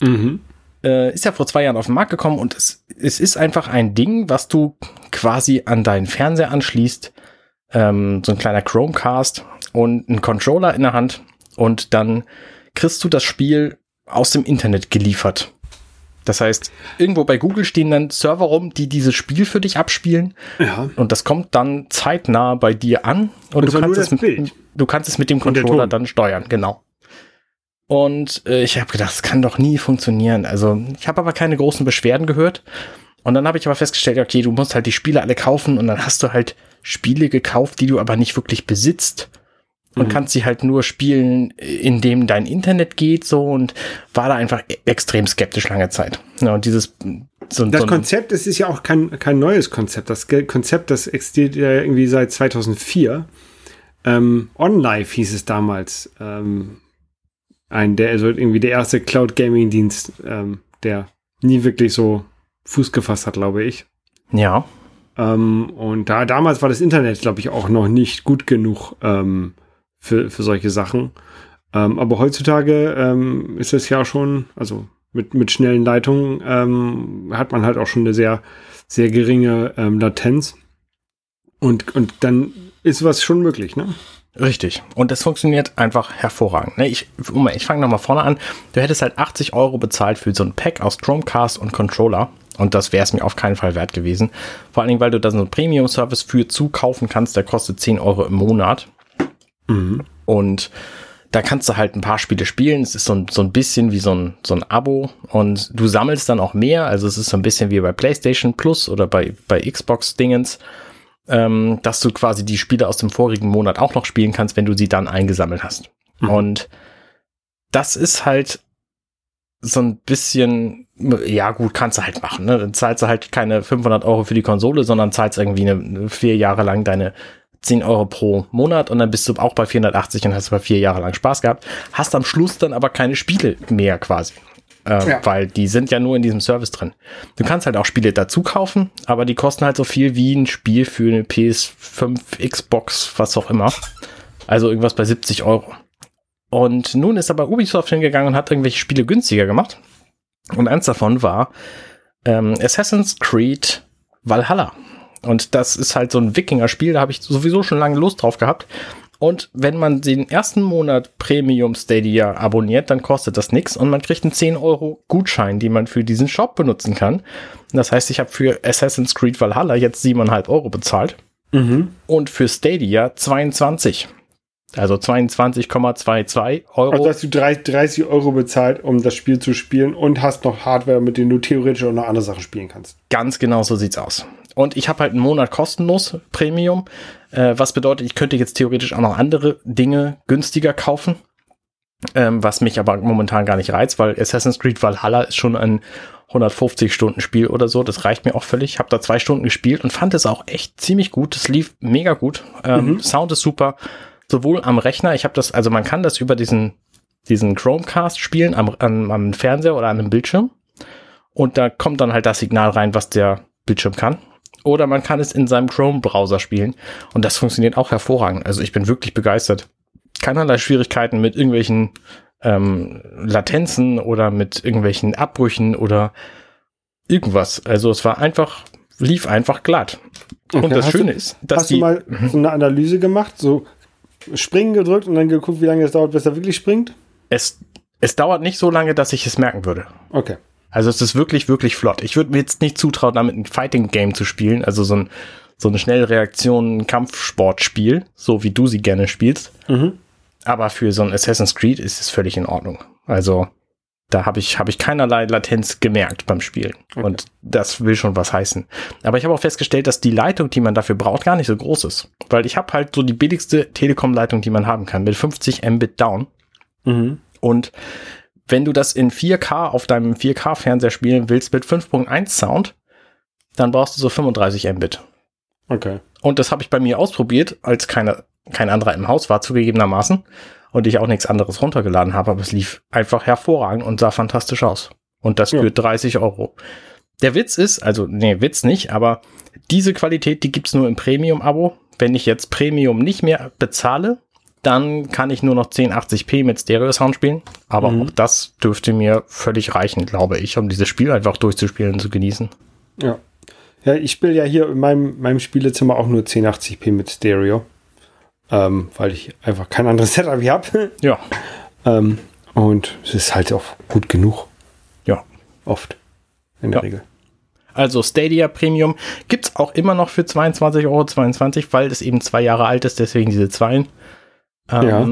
Mhm. Äh, ist ja vor zwei Jahren auf den Markt gekommen und es, es ist einfach ein Ding, was du quasi an deinen Fernseher anschließt, ähm, so ein kleiner Chromecast und einen Controller in der Hand und dann kriegst du das Spiel aus dem Internet geliefert. Das heißt, irgendwo bei Google stehen dann Server rum, die dieses Spiel für dich abspielen Ja. und das kommt dann zeitnah bei dir an und, Und du, zwar kannst es mit, du kannst es mit dem Controller dann steuern, genau. Und äh, ich habe gedacht, das kann doch nie funktionieren. Also ich habe aber keine großen Beschwerden gehört. Und dann habe ich aber festgestellt, okay, du musst halt die Spiele alle kaufen und dann hast du halt Spiele gekauft, die du aber nicht wirklich besitzt und Mhm. kannst sie halt nur spielen, indem dein Internet geht so und war da einfach e- extrem skeptisch lange Zeit. Ja, und dieses so, Das so Konzept, es ist ja auch kein, kein neues Konzept. Das Konzept, das existiert ja irgendwie seit 2004. Ähm, OnLive hieß es damals. Ähm, ein, der, also irgendwie der erste Cloud Gaming Dienst, ähm, der nie wirklich so Fuß gefasst hat, glaube ich. ja, Ähm, und da, damals war das Internet, glaube ich, auch noch nicht gut genug ähm, für, für solche Sachen. Ähm, aber heutzutage ähm, ist es ja schon, also mit, mit schnellen Leitungen ähm, hat man halt auch schon eine sehr, sehr geringe ähm, Latenz. Und, und dann ist was schon möglich, ne? Richtig. Und das funktioniert einfach hervorragend. Ne, Ich, ich fange nochmal vorne an. Du hättest halt 80 Euro bezahlt für so ein Pack aus Chromecast und Controller. Und das wäre es mir auf keinen Fall wert gewesen. Vor allen Dingen, weil du da so einen Premium-Service für zukaufen kannst, der kostet 10 Euro im Monat. Mhm. Und da kannst du halt ein paar Spiele spielen. Es ist so ein, so ein bisschen wie so ein, so ein Abo. Und du sammelst dann auch mehr. Also es ist so ein bisschen wie bei PlayStation Plus oder bei, bei Xbox-Dingens, ähm, dass du quasi die Spiele aus dem vorigen Monat auch noch spielen kannst, wenn du sie dann eingesammelt hast. Mhm. Und das ist halt so ein bisschen, ja gut, kannst du halt machen. Ne? Dann zahlst du halt keine 500 Euro für die Konsole, sondern zahlst irgendwie eine vier Jahre lang deine 10 Euro pro Monat und dann bist du auch bei 480 und hast aber vier Jahre lang Spaß gehabt. Hast am Schluss dann aber keine Spiele mehr quasi. Äh, Ja. Weil die sind ja nur in diesem Service drin. Du kannst halt auch Spiele dazu kaufen, aber die kosten halt so viel wie ein Spiel für eine PS5, Xbox, was auch immer. Also irgendwas bei 70 Euro. Und nun ist aber Ubisoft hingegangen und hat irgendwelche Spiele günstiger gemacht. Und eins davon war ähm, Assassin's Creed Valhalla. Und das ist halt so ein Wikinger-Spiel, da habe ich sowieso schon lange Lust drauf gehabt. Und wenn man den ersten Monat Premium Stadia abonniert, dann kostet das nichts und man kriegt einen 10 Euro Gutschein, den man für diesen Shop benutzen kann. Das heißt, ich habe für Assassin's Creed Valhalla jetzt 7,5 Euro bezahlt Mhm. und für Stadia 22. Also 22,22 Euro. Also hast du drei- 30 Euro bezahlt, um das Spiel zu spielen und hast noch Hardware, mit denen du theoretisch auch noch andere Sachen spielen kannst. Ganz genau so sieht's aus. Und ich habe halt einen Monat kostenlos Premium, äh, was bedeutet, ich könnte jetzt theoretisch auch noch andere Dinge günstiger kaufen, ähm, was mich aber momentan gar nicht reizt, weil Assassin's Creed Valhalla ist schon ein 150 Stunden Spiel oder so. Das reicht mir auch völlig. Ich habe da zwei Stunden gespielt und fand es auch echt ziemlich gut. Das lief mega gut. Ähm, Sound ist super. Sowohl am Rechner, ich habe das, also man kann das über diesen, diesen Chromecast spielen am, am, am Fernseher oder an einem Bildschirm. Und da kommt dann halt das Signal rein, was der Bildschirm kann. Oder man kann es in seinem Chrome-Browser spielen. Und das funktioniert auch hervorragend. Also ich bin wirklich begeistert. Keinerlei Schwierigkeiten mit irgendwelchen ähm, Latenzen oder mit irgendwelchen Abbrüchen oder irgendwas. Also es war einfach, lief einfach glatt. Okay, und das hast Schöne du, ist, dass Hast du die, mal so eine Analyse gemacht, so springen gedrückt und dann geguckt, wie lange es dauert, bis er wirklich springt? es, es dauert nicht so lange, dass ich es merken würde. Okay. Also es ist wirklich, wirklich flott. Ich würde mir jetzt nicht zutrauen, damit ein Fighting-Game zu spielen, also so ein so eine Schnellreaktion-Kampfsportspiel, so wie du sie gerne spielst. Mhm. Aber für so ein Assassin's Creed ist es völlig in Ordnung. Also da habe ich, hab ich keinerlei Latenz gemerkt beim Spielen. Okay. Und das will schon was heißen. Aber ich habe auch festgestellt, dass die Leitung, die man dafür braucht, gar nicht so groß ist. Weil ich habe halt so die billigste Telekom-Leitung, die man haben kann, mit 50 Mbit down. Mhm. Und wenn du das in 4K auf deinem 4K-Fernseher spielen willst mit 5.1 Sound, dann brauchst du so 35 Mbit. Okay. Und das habe ich bei mir ausprobiert, als keine, kein anderer im Haus war, zugegebenermaßen. Und ich auch nichts anderes runtergeladen habe, aber es lief einfach hervorragend und sah fantastisch aus. Und das Ja. für 30 Euro. Der Witz ist, also, nee, Witz nicht, aber diese Qualität, die gibt's nur im Premium-Abo. Wenn ich jetzt Premium nicht mehr bezahle, dann kann ich nur noch 1080p mit Stereo-Sound spielen. Aber Mhm. auch das dürfte mir völlig reichen, glaube ich, um dieses Spiel einfach durchzuspielen und zu genießen. Ja. Ja, ich spiele ja hier in meinem, meinem Spielezimmer auch nur 1080p mit Stereo. Ähm, weil ich einfach kein anderes Setup habe. Ja, ähm, und es ist halt auch gut genug. ja. Oft. In der Ja. Regel. Also Stadia Premium gibt's auch immer noch für 22,22 Euro, weil es eben zwei Jahre alt ist, deswegen diese Zweien. Ähm, Ja.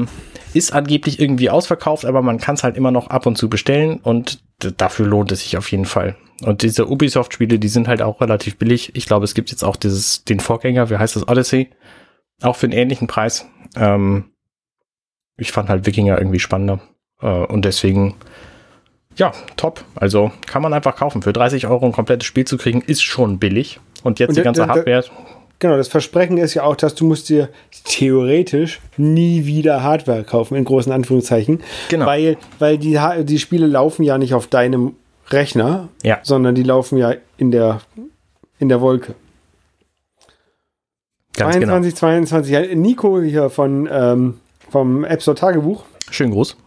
Ist angeblich irgendwie ausverkauft, aber man kann es halt immer noch ab und zu bestellen und dafür lohnt es sich auf jeden Fall. Und diese Ubisoft-Spiele, die sind halt auch relativ billig. Ich glaube, es gibt jetzt auch dieses, den Vorgänger, wie heißt das, Odyssey, auch für einen ähnlichen Preis. Ähm, ich fand halt Wikinger irgendwie spannender. Äh, und deswegen, ja, top. Also kann man einfach kaufen. Für 30 Euro ein komplettes Spiel zu kriegen, ist schon billig. Und jetzt Und die ganze Hardware. Genau, das Versprechen ist ja auch, dass du musst dir theoretisch nie wieder Hardware kaufen, in großen Anführungszeichen. Genau. Weil, weil die, die Spiele laufen ja nicht auf deinem Rechner, Ja. sondern die laufen ja in der, in der Wolke. Ganz 22, 22. Ja, Nico hier von, ähm, vom App Store Tagebuch, genau. Schön groß.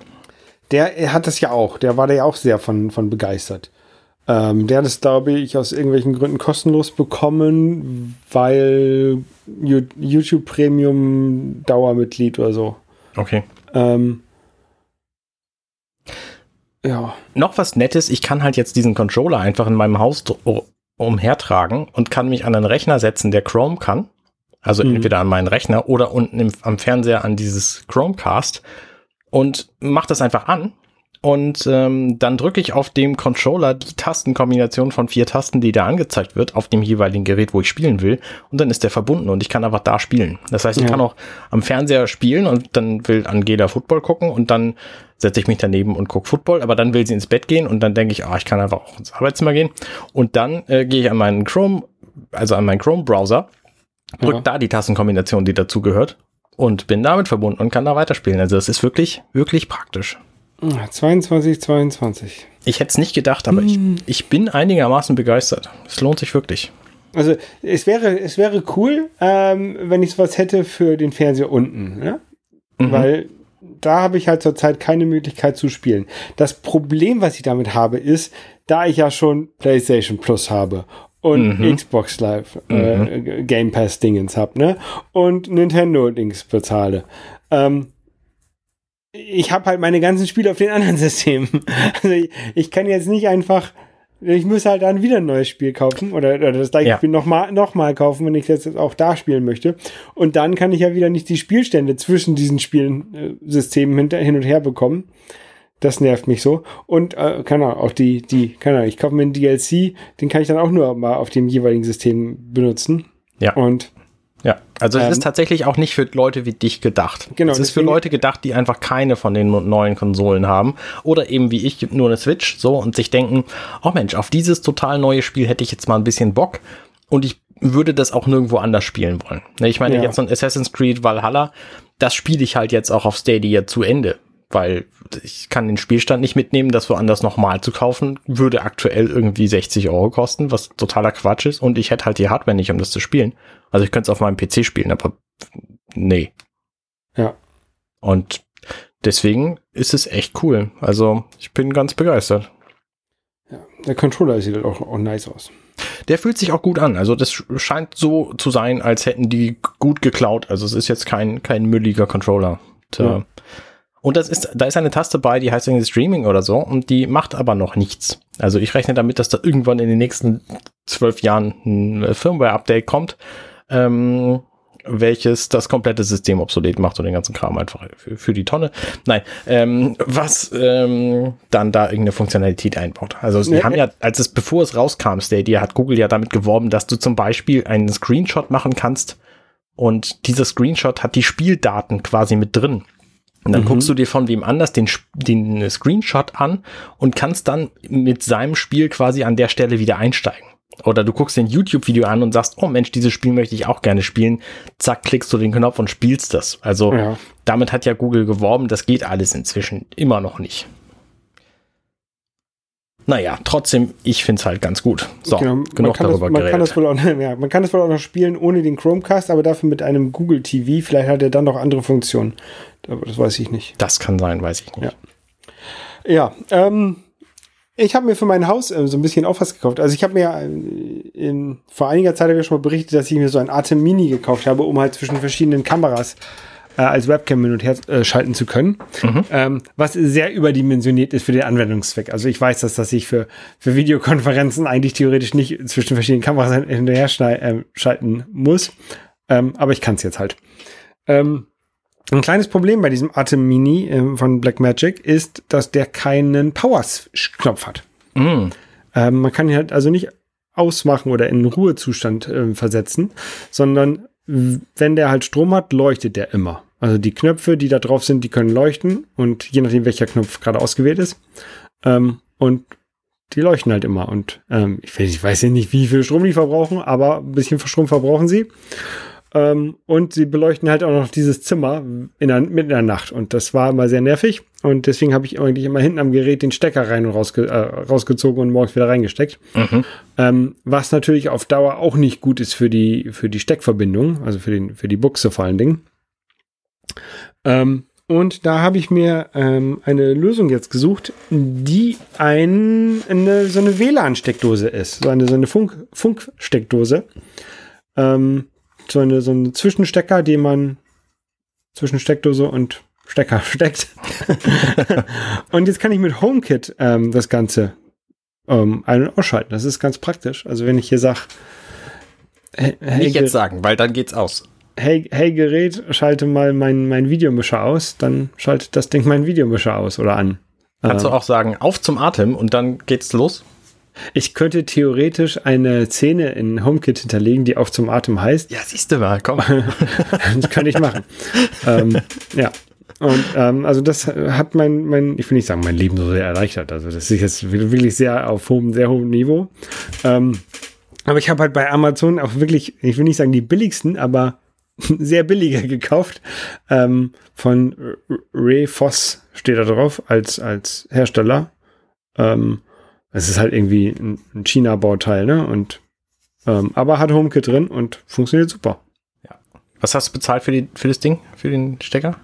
der er hat das ja auch. Der war da ja auch sehr von, von begeistert. Ähm, der hat es, glaube ich, aus irgendwelchen Gründen kostenlos bekommen, weil YouTube Premium Dauermitglied oder so. Okay. Ähm, ja. Noch was Nettes, ich kann halt jetzt diesen Controller einfach in meinem Haus umhertragen und kann mich an einen Rechner setzen, der Chrome kann. Also Mhm. entweder an meinen Rechner oder unten im, am Fernseher an dieses Chromecast und mach das einfach an. Und ähm, dann drücke ich auf dem Controller die Tastenkombination von vier Tasten, die da angezeigt wird, auf dem jeweiligen Gerät, wo ich spielen will. Und dann ist der verbunden und ich kann einfach da spielen. Das heißt, ich Ja. kann auch am Fernseher spielen und dann will Angela Football gucken und dann setze ich mich daneben und gucke Football, aber dann will sie ins Bett gehen und dann denke ich, ah, ich kann einfach auch ins Arbeitszimmer gehen. Und dann äh, gehe ich an meinen Chrome, also an meinen Chrome-Browser, drück Ja. da die Tastenkombination, die dazugehört und bin damit verbunden und kann da weiterspielen. Also es ist wirklich, wirklich praktisch. 22, 22. Ich hätte es nicht gedacht, aber ich, Hm. ich bin einigermaßen begeistert. Es lohnt sich wirklich. Also es wäre, es wäre cool, ähm, wenn ich sowas hätte für den Fernseher unten. Ne? Mhm. Weil da habe ich halt zurzeit keine Möglichkeit zu spielen. Das Problem, was ich damit habe, ist, da ich ja schon PlayStation Plus habe und Mhm. Xbox Live äh, Game Pass Dingens habe, ne? Und Nintendo Dings bezahle. Ähm, ich habe halt meine ganzen Spiele auf den anderen *laughs* Systemen. Also ich, ich kann jetzt nicht einfach, ich muss halt dann wieder ein neues Spiel kaufen oder, oder das gleiche Ja. Spiel nochmal noch mal kaufen, wenn ich das jetzt auch da spielen möchte. Und dann kann ich ja wieder nicht die Spielstände zwischen diesen Spielen, äh, hin und her bekommen. Das nervt mich so. Und, äh, keine Ahnung, auch die, die, keine Ahnung, ich kaufe mir einen DLC, den kann ich dann auch nur mal auf dem jeweiligen System benutzen. Ja. Und Ja, also es Ähm, ist tatsächlich auch nicht für Leute wie dich gedacht. Genau, Es ist für Leute gedacht, die einfach keine von den neuen Konsolen haben oder eben wie ich nur eine Switch so und sich denken, oh Mensch, auf dieses total neue Spiel hätte ich jetzt mal ein bisschen Bock und ich würde das auch nirgendwo anders spielen wollen. Ne, Ich meine, Ja. jetzt so ein Assassin's Creed Valhalla, das spiele ich halt jetzt auch auf Stadia zu Ende, weil ich kann den Spielstand nicht mitnehmen, das woanders nochmal zu kaufen, würde aktuell irgendwie 60 Euro kosten, was totaler Quatsch ist und ich hätte halt die Hardware nicht, um das zu spielen. Also ich könnte es auf meinem PC spielen, aber nee. Ja. Und deswegen ist es echt cool. Also ich bin ganz begeistert. Ja, der Controller sieht halt auch, auch nice aus. Der fühlt sich auch gut an. Also das scheint so zu sein, als hätten die gut geklaut. Also es ist jetzt kein, kein mülliger Controller. Und, ja. Und das ist, da ist eine Taste bei, die heißt irgendwie Streaming oder so und die macht aber noch nichts. Also ich rechne damit, dass da irgendwann in den nächsten zwölf Jahren ein Firmware-Update kommt. Ähm, welches das komplette System obsolet macht und den ganzen Kram einfach für, für die Tonne. Nein, ähm, was ähm, dann da irgendeine Funktionalität einbaut. Also sie nee, haben ja, als es bevor es rauskam, Stadia, hat Google ja damit geworben, dass du zum Beispiel einen Screenshot machen kannst und dieser Screenshot hat die Spieldaten quasi mit drin. Und dann mhm. guckst du dir von wem anders den, den Screenshot an und kannst dann mit seinem Spiel quasi an der Stelle wieder einsteigen. Oder du guckst ein YouTube-Video an und sagst, oh Mensch, dieses Spiel möchte ich auch gerne spielen. Zack, klickst du den Knopf und spielst das. Also ja. damit hat ja Google geworben, das geht alles inzwischen immer noch nicht. Naja, trotzdem, ich finde es halt ganz gut. So, genau, genug darüber das, man geredet. Kann das wohl auch, ja, man kann das wohl auch noch spielen ohne den Chromecast, aber dafür mit einem Google TV. Vielleicht hat er dann noch andere Funktionen. Aber das weiß ich nicht. Das kann sein, weiß ich nicht. Ja, ja ähm, ich habe mir für mein Haus äh, so ein bisschen auch was gekauft. Also ich habe mir äh, in, vor einiger Zeit ich schon mal berichtet, dass ich mir so ein Atem Mini gekauft habe, um halt zwischen verschiedenen Kameras äh, als Webcam hin und her äh, schalten zu können. Mhm. Ähm, was sehr überdimensioniert ist für den Anwendungszweck. Also ich weiß, dass das sich für, für Videokonferenzen eigentlich theoretisch nicht zwischen verschiedenen Kameras hinterher äh, schalten muss. Ähm, aber ich kann es jetzt halt. Ähm, ein kleines Problem bei diesem Atem Mini äh, von Blackmagic ist, dass der keinen Power-Knopf hat. Mm. Ähm, man kann ihn halt also nicht ausmachen oder in Ruhezustand äh, versetzen, sondern wenn der halt Strom hat, leuchtet der immer. Also die Knöpfe, die da drauf sind, die können leuchten und je nachdem, welcher Knopf gerade ausgewählt ist. Ähm, und die leuchten halt immer. Und ähm, ich, weiß, ich weiß ja nicht, wie viel Strom die verbrauchen, aber ein bisschen Strom verbrauchen sie. Ähm, und sie beleuchten halt auch noch dieses Zimmer in der, mitten in der Nacht. Und das war immer sehr nervig. Und deswegen habe ich eigentlich immer hinten am Gerät den Stecker rein und rausge äh, rausgezogen und morgens wieder reingesteckt. Mhm. Ähm, was natürlich auf Dauer auch nicht gut ist für die, für die Steckverbindung, also für, den, für die Buchse vor allen Dingen. Ähm, und da habe ich mir ähm, eine Lösung jetzt gesucht, die ein, eine, so eine WLAN-Steckdose ist. So eine, so eine Funk, Funksteckdose. So eine, so eine Zwischenstecker, den man zwischen Steckdose und Stecker *laughs* steckt. *laughs* und jetzt kann ich mit HomeKit ähm, das Ganze ähm, ein- und ausschalten. Das ist ganz praktisch. Also wenn ich hier sage, hey, hey, nicht jetzt sagen, weil dann geht's aus. Hey, hey Gerät, schalte mal mein, mein Videomischer aus, dann schaltet das Ding mein Videomischer aus oder an. Kannst ähm, du auch sagen, auf zum Atem und dann geht's los? Ich könnte theoretisch eine Szene in HomeKit hinterlegen, die auch zum Atem heißt. Ja, siehst du mal, komm. *laughs* das kann ich machen. ähm, ja. Und ähm, also das hat mein, mein, ich will nicht sagen, mein Leben so sehr erleichtert. Also das ist jetzt wirklich sehr auf hohem, sehr hohem Niveau. Ähm, aber ich habe halt bei Amazon auch wirklich, ich will nicht sagen die billigsten, aber *laughs* sehr billige gekauft. Ähm, von Ray Foss steht da drauf als, als Hersteller. Ähm, es ist halt irgendwie ein, China-Bauteil, ne? Und ähm, aber hat HomeKit drin und funktioniert super. Ja. Was hast du bezahlt für, die, für das Ding, für den Stecker?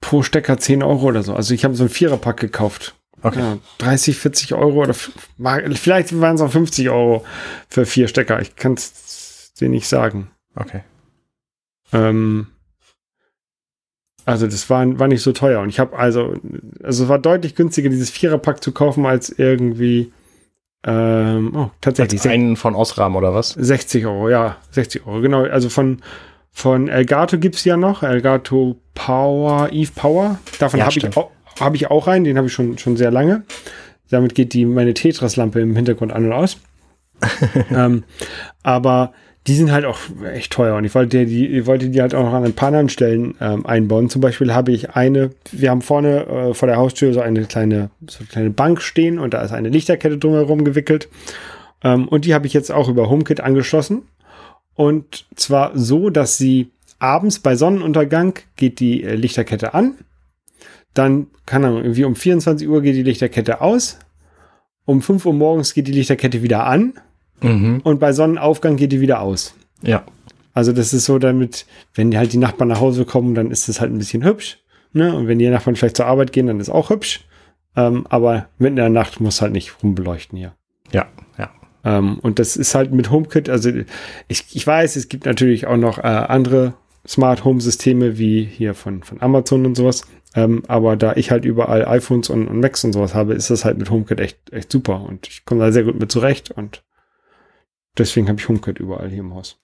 Pro Stecker 10 Euro oder so. Also ich habe so ein Viererpack gekauft. Okay. Ja, 30, 40 Euro oder vielleicht waren es auch 50 Euro für vier Stecker. Ich kann es dir nicht sagen. Okay. Ähm, also das war, war nicht so teuer. Und ich habe also, also es war deutlich günstiger, dieses Viererpack zu kaufen, als irgendwie ähm, oh, tatsächlich. Als einen von Osram oder was? 60 Euro, ja, 60 Euro, genau. Also von, von Elgato gibt es ja noch, Elgato Power, Eve Power. Davon ja, habe ich, auch, hab ich auch einen, den habe ich schon, schon sehr lange. Damit geht die meine Tetras-Lampe im Hintergrund an und aus. *laughs* ähm, aber die sind halt auch echt teuer und ich wollte die, ich wollte die halt auch noch an ein paar anderen Stellen ähm, einbauen. Zum Beispiel habe ich eine, wir haben vorne äh, vor der Haustür so eine kleine, so eine kleine Bank stehen und da ist eine Lichterkette drumherum gewickelt. Ähm, und die habe ich jetzt auch über HomeKit angeschlossen. Und zwar so, dass sie abends bei Sonnenuntergang geht die äh, Lichterkette an. Dann kann dann irgendwie um 24 Uhr geht die Lichterkette aus. Um 5 Uhr morgens geht die Lichterkette wieder an Mhm. Und bei Sonnenaufgang geht die wieder aus. Ja. Also das ist so damit, wenn halt die Nachbarn nach Hause kommen, dann ist das halt ein bisschen hübsch. Ne? Und wenn die Nachbarn vielleicht zur Arbeit gehen, dann ist auch hübsch. Ähm, aber mitten in der Nacht muss halt nicht rumbeleuchten hier. Ja, ja. Ähm, und das ist halt mit HomeKit, also ich, ich weiß, es gibt natürlich auch noch äh, andere Smart Home Systeme wie hier von, von Amazon und sowas. Ähm, aber da ich halt überall iPhones und, und Macs und sowas habe, ist das halt mit HomeKit echt, echt super. Und ich komme da sehr gut mit zurecht. Und deswegen habe ich HomeKit überall hier im Haus.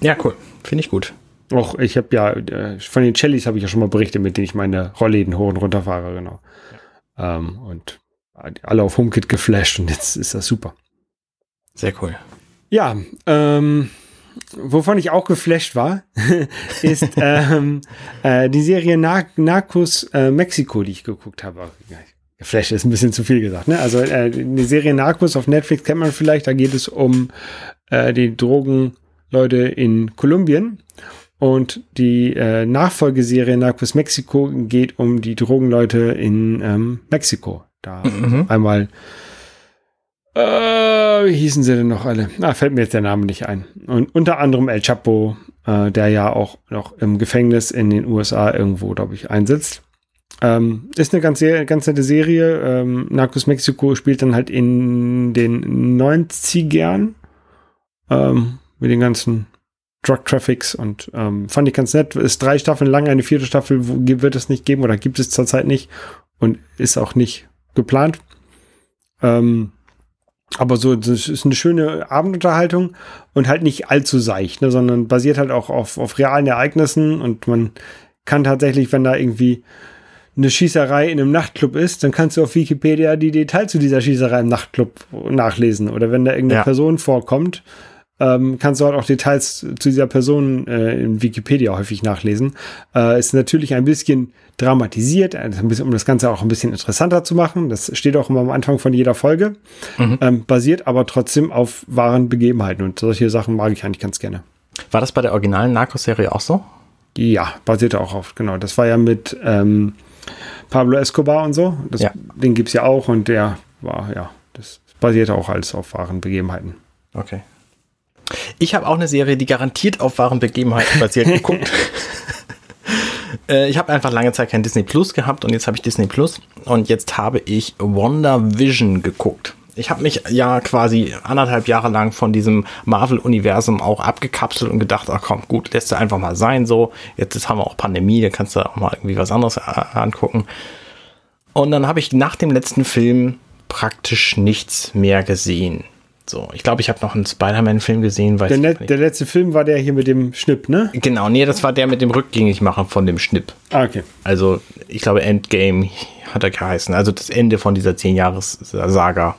Ja, cool. Finde ich gut. Auch ich habe ja, äh, von den Chellys habe ich ja schon mal berichtet, mit denen ich meine Rollläden hoch und runter fahre, genau. Ja. Ähm, und alle auf HomeKit geflasht und jetzt ist das super. Sehr cool. Ja, ähm, wovon ich auch geflasht war, *laughs* ist *laughs* ähm, äh, die Serie Nar Narcos äh, Mexiko, die ich geguckt habe. Geflasht ist ein bisschen zu viel gesagt. Ne? Also äh, die Serie Narcos auf Netflix kennt man vielleicht. Da geht es um äh, die Drogenleute in Kolumbien. Und die äh, Nachfolgeserie Narcos Mexiko geht um die Drogenleute in ähm, Mexiko. Da mhm. einmal äh, wie hießen sie denn noch alle? Ah, fällt mir jetzt der Name nicht ein. Und unter anderem El Chapo, äh, der ja auch noch im Gefängnis in den USA irgendwo, glaube ich, einsitzt. Ähm, ist eine ganz, ganz nette Serie. Ähm, Narcos Mexico spielt dann halt in den 90ern ähm, mit den ganzen Drug Traffics und ähm, fand ich ganz nett. Ist drei Staffeln lang, eine vierte Staffel wird es nicht geben oder gibt es zurzeit nicht und ist auch nicht geplant. Ähm, aber so, ist eine schöne Abendunterhaltung und halt nicht allzu seicht, ne, sondern basiert halt auch auf, auf realen Ereignissen und man kann tatsächlich, wenn da irgendwie eine Schießerei in einem Nachtclub ist, dann kannst du auf Wikipedia die Details zu dieser Schießerei im Nachtclub nachlesen. Oder wenn da irgendeine ja. Person vorkommt, ähm, kannst du halt auch Details zu dieser Person äh, in Wikipedia häufig nachlesen. Äh, ist natürlich ein bisschen dramatisiert, äh, um das Ganze auch ein bisschen interessanter zu machen. Das steht auch immer am Anfang von jeder Folge. Mhm. Ähm, basiert aber trotzdem auf wahren Begebenheiten und solche Sachen mag ich eigentlich ganz gerne. War das bei der originalen Narcos-Serie auch so? Ja, basierte auch auf, genau. Das war ja mit ähm, Pablo Escobar und so. Das, ja. Den gibt es ja auch und der war, ja, das basierte auch alles auf wahren Begebenheiten. Okay. Ich habe auch eine Serie, die garantiert auf wahren Begebenheiten basiert *laughs* geguckt. Äh, ich habe einfach lange Zeit kein Disney Plus gehabt und jetzt habe ich Disney Plus und jetzt habe ich Wonder Vision geguckt. Ich habe mich ja quasi anderthalb Jahre lang von diesem Marvel-Universum auch abgekapselt und gedacht, ach komm, gut, lässt du einfach mal sein so. Jetzt haben wir auch Pandemie, da kannst du auch mal irgendwie was anderes äh, angucken. Und dann habe ich nach dem letzten Film praktisch nichts mehr gesehen. So, ich glaube, ich habe noch einen Spider-Man-Film gesehen. Der, Net, der, letzte Film war der hier mit dem Schnipp, ne? Genau, nee, das war der mit dem Rückgängigmachen von dem Schnipp. Ah, okay. Also, ich glaube, Endgame hat er geheißen. Also das Ende von dieser 10-Jahres-Saga.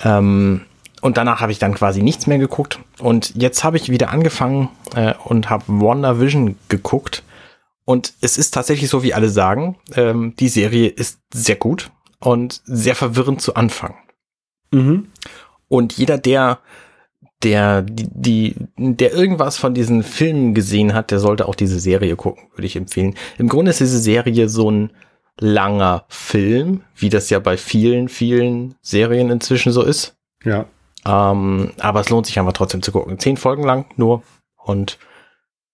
Ähm, und danach habe ich dann quasi nichts mehr geguckt. Und jetzt habe ich wieder angefangen äh, und habe Wonder Vision geguckt. Und es ist tatsächlich so, wie alle sagen, ähm, die Serie ist sehr gut und sehr verwirrend zu Anfang. Mhm. Und jeder, der, der, die, die, der irgendwas von diesen Filmen gesehen hat, der sollte auch diese Serie gucken, würde ich empfehlen. Im Grunde ist diese Serie so ein langer Film, wie das ja bei vielen, vielen Serien inzwischen so ist. Ja. Ähm, aber es lohnt sich einfach trotzdem zu gucken. Zehn Folgen lang nur und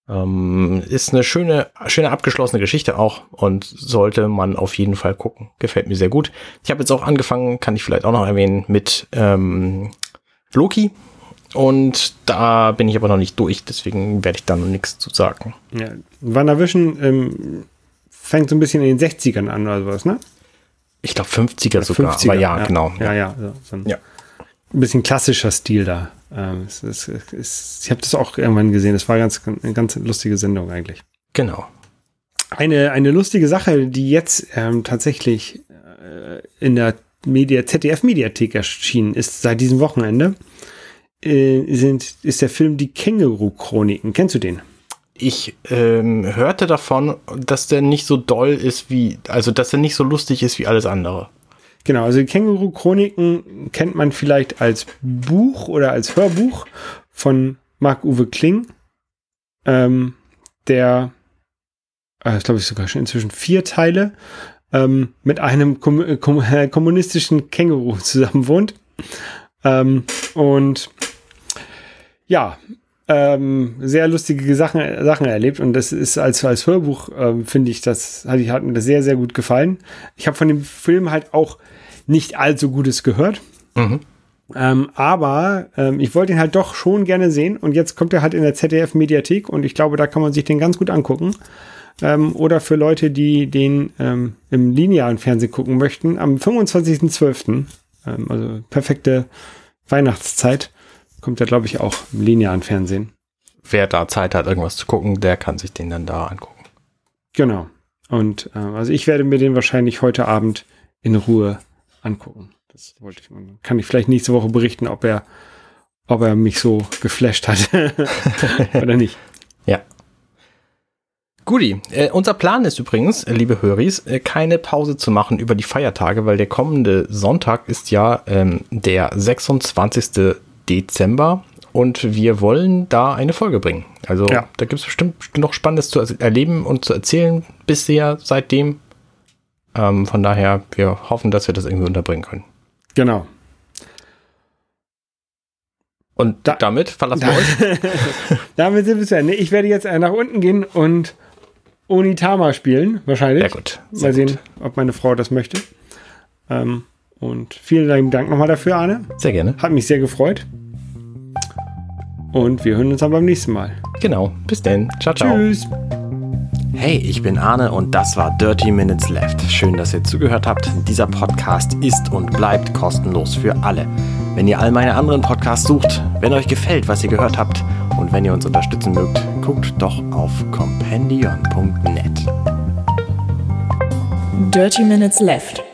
ähm, ist eine schöne, schöne abgeschlossene Geschichte auch und sollte man auf jeden Fall gucken. Gefällt mir sehr gut. Ich habe jetzt auch angefangen, kann ich vielleicht auch noch erwähnen, mit ähm, Loki. Und da bin ich aber noch nicht durch, deswegen werde ich da noch nichts zu sagen. Ja, WandaVision ähm, fängt so ein bisschen in den 60ern an oder sowas, ne? Ich glaube 50er sogar, 50er, aber ja, ja genau. Ja, ja. So, so ein, ja. Ein bisschen klassischer Stil da. Ähm, es, es, es, ich habe das auch irgendwann gesehen. Es war ganz, eine ganz lustige Sendung eigentlich. Genau. Eine, eine lustige Sache, die jetzt ähm, tatsächlich äh, in der Media, ZDF-Mediathek erschienen ist seit diesem Wochenende, äh, sind, ist der Film Die Känguru-Chroniken. Kennst du den? Ich ähm, hörte davon, dass der nicht so doll ist wie, also dass er nicht so lustig ist wie alles andere. Genau, also die Känguru-Chroniken kennt man vielleicht als Buch oder als Hörbuch von Marc-Uwe Kling, ähm, der, äh, glaube ich, sogar schon inzwischen vier Teile ähm, mit einem kom kom kommunistischen Känguru *laughs* zusammen wohnt. Ähm, und ja, ähm, sehr lustige Sachen, Sachen erlebt und das ist als, als Hörbuch, ähm, finde ich, das hat, hat mir das sehr, sehr gut gefallen. Ich habe von dem Film halt auch nicht allzu Gutes gehört. Mhm. Ähm, aber ähm, ich wollte ihn halt doch schon gerne sehen und jetzt kommt er halt in der ZDF-Mediathek und ich glaube, da kann man sich den ganz gut angucken. Ähm, oder für Leute, die den ähm, im linearen Fernsehen gucken möchten, am 25.12., ähm, also perfekte Weihnachtszeit, kommt er, glaube ich, auch im linearen Fernsehen. Wer da Zeit hat, irgendwas zu gucken, der kann sich den dann da angucken. Genau. Und äh, also ich werde mir den wahrscheinlich heute Abend in Ruhe angucken. Das wollte ich. Kann ich vielleicht nächste Woche berichten, ob er, ob er mich so geflasht hat *laughs* oder nicht. Ja. Guti, äh, unser Plan ist übrigens, äh, liebe Höris, äh, keine Pause zu machen über die Feiertage, weil der kommende Sonntag ist ja ähm, der 26. Dezember und wir wollen da eine Folge bringen. Also Ja. da gibt es bestimmt noch Spannendes zu erleben und zu erzählen bisher seitdem. Ähm, von daher, wir hoffen, dass wir das irgendwie unterbringen können. Genau. Und Da- damit verlassen wir euch. *laughs* Damit sind wir zu Ende. Ich werde jetzt nach unten gehen und Onitama spielen, wahrscheinlich. Sehr gut. Mal Sehr sehen, gut. ob meine Frau das möchte. Ähm, und vielen lieben Dank nochmal dafür, Arne. Sehr gerne. Hat mich sehr gefreut. Und wir hören uns dann beim nächsten Mal. Genau. Bis dann. Ciao, ciao. Tschüss. Hey, ich bin Arne und das war Dirty Minutes Left. Schön, dass ihr zugehört habt. Dieser Podcast ist und bleibt kostenlos für alle. Wenn ihr all meine anderen Podcasts sucht, wenn euch gefällt, was ihr gehört habt und wenn ihr uns unterstützen mögt, guckt doch auf compendion.net. Dirty Minutes Left.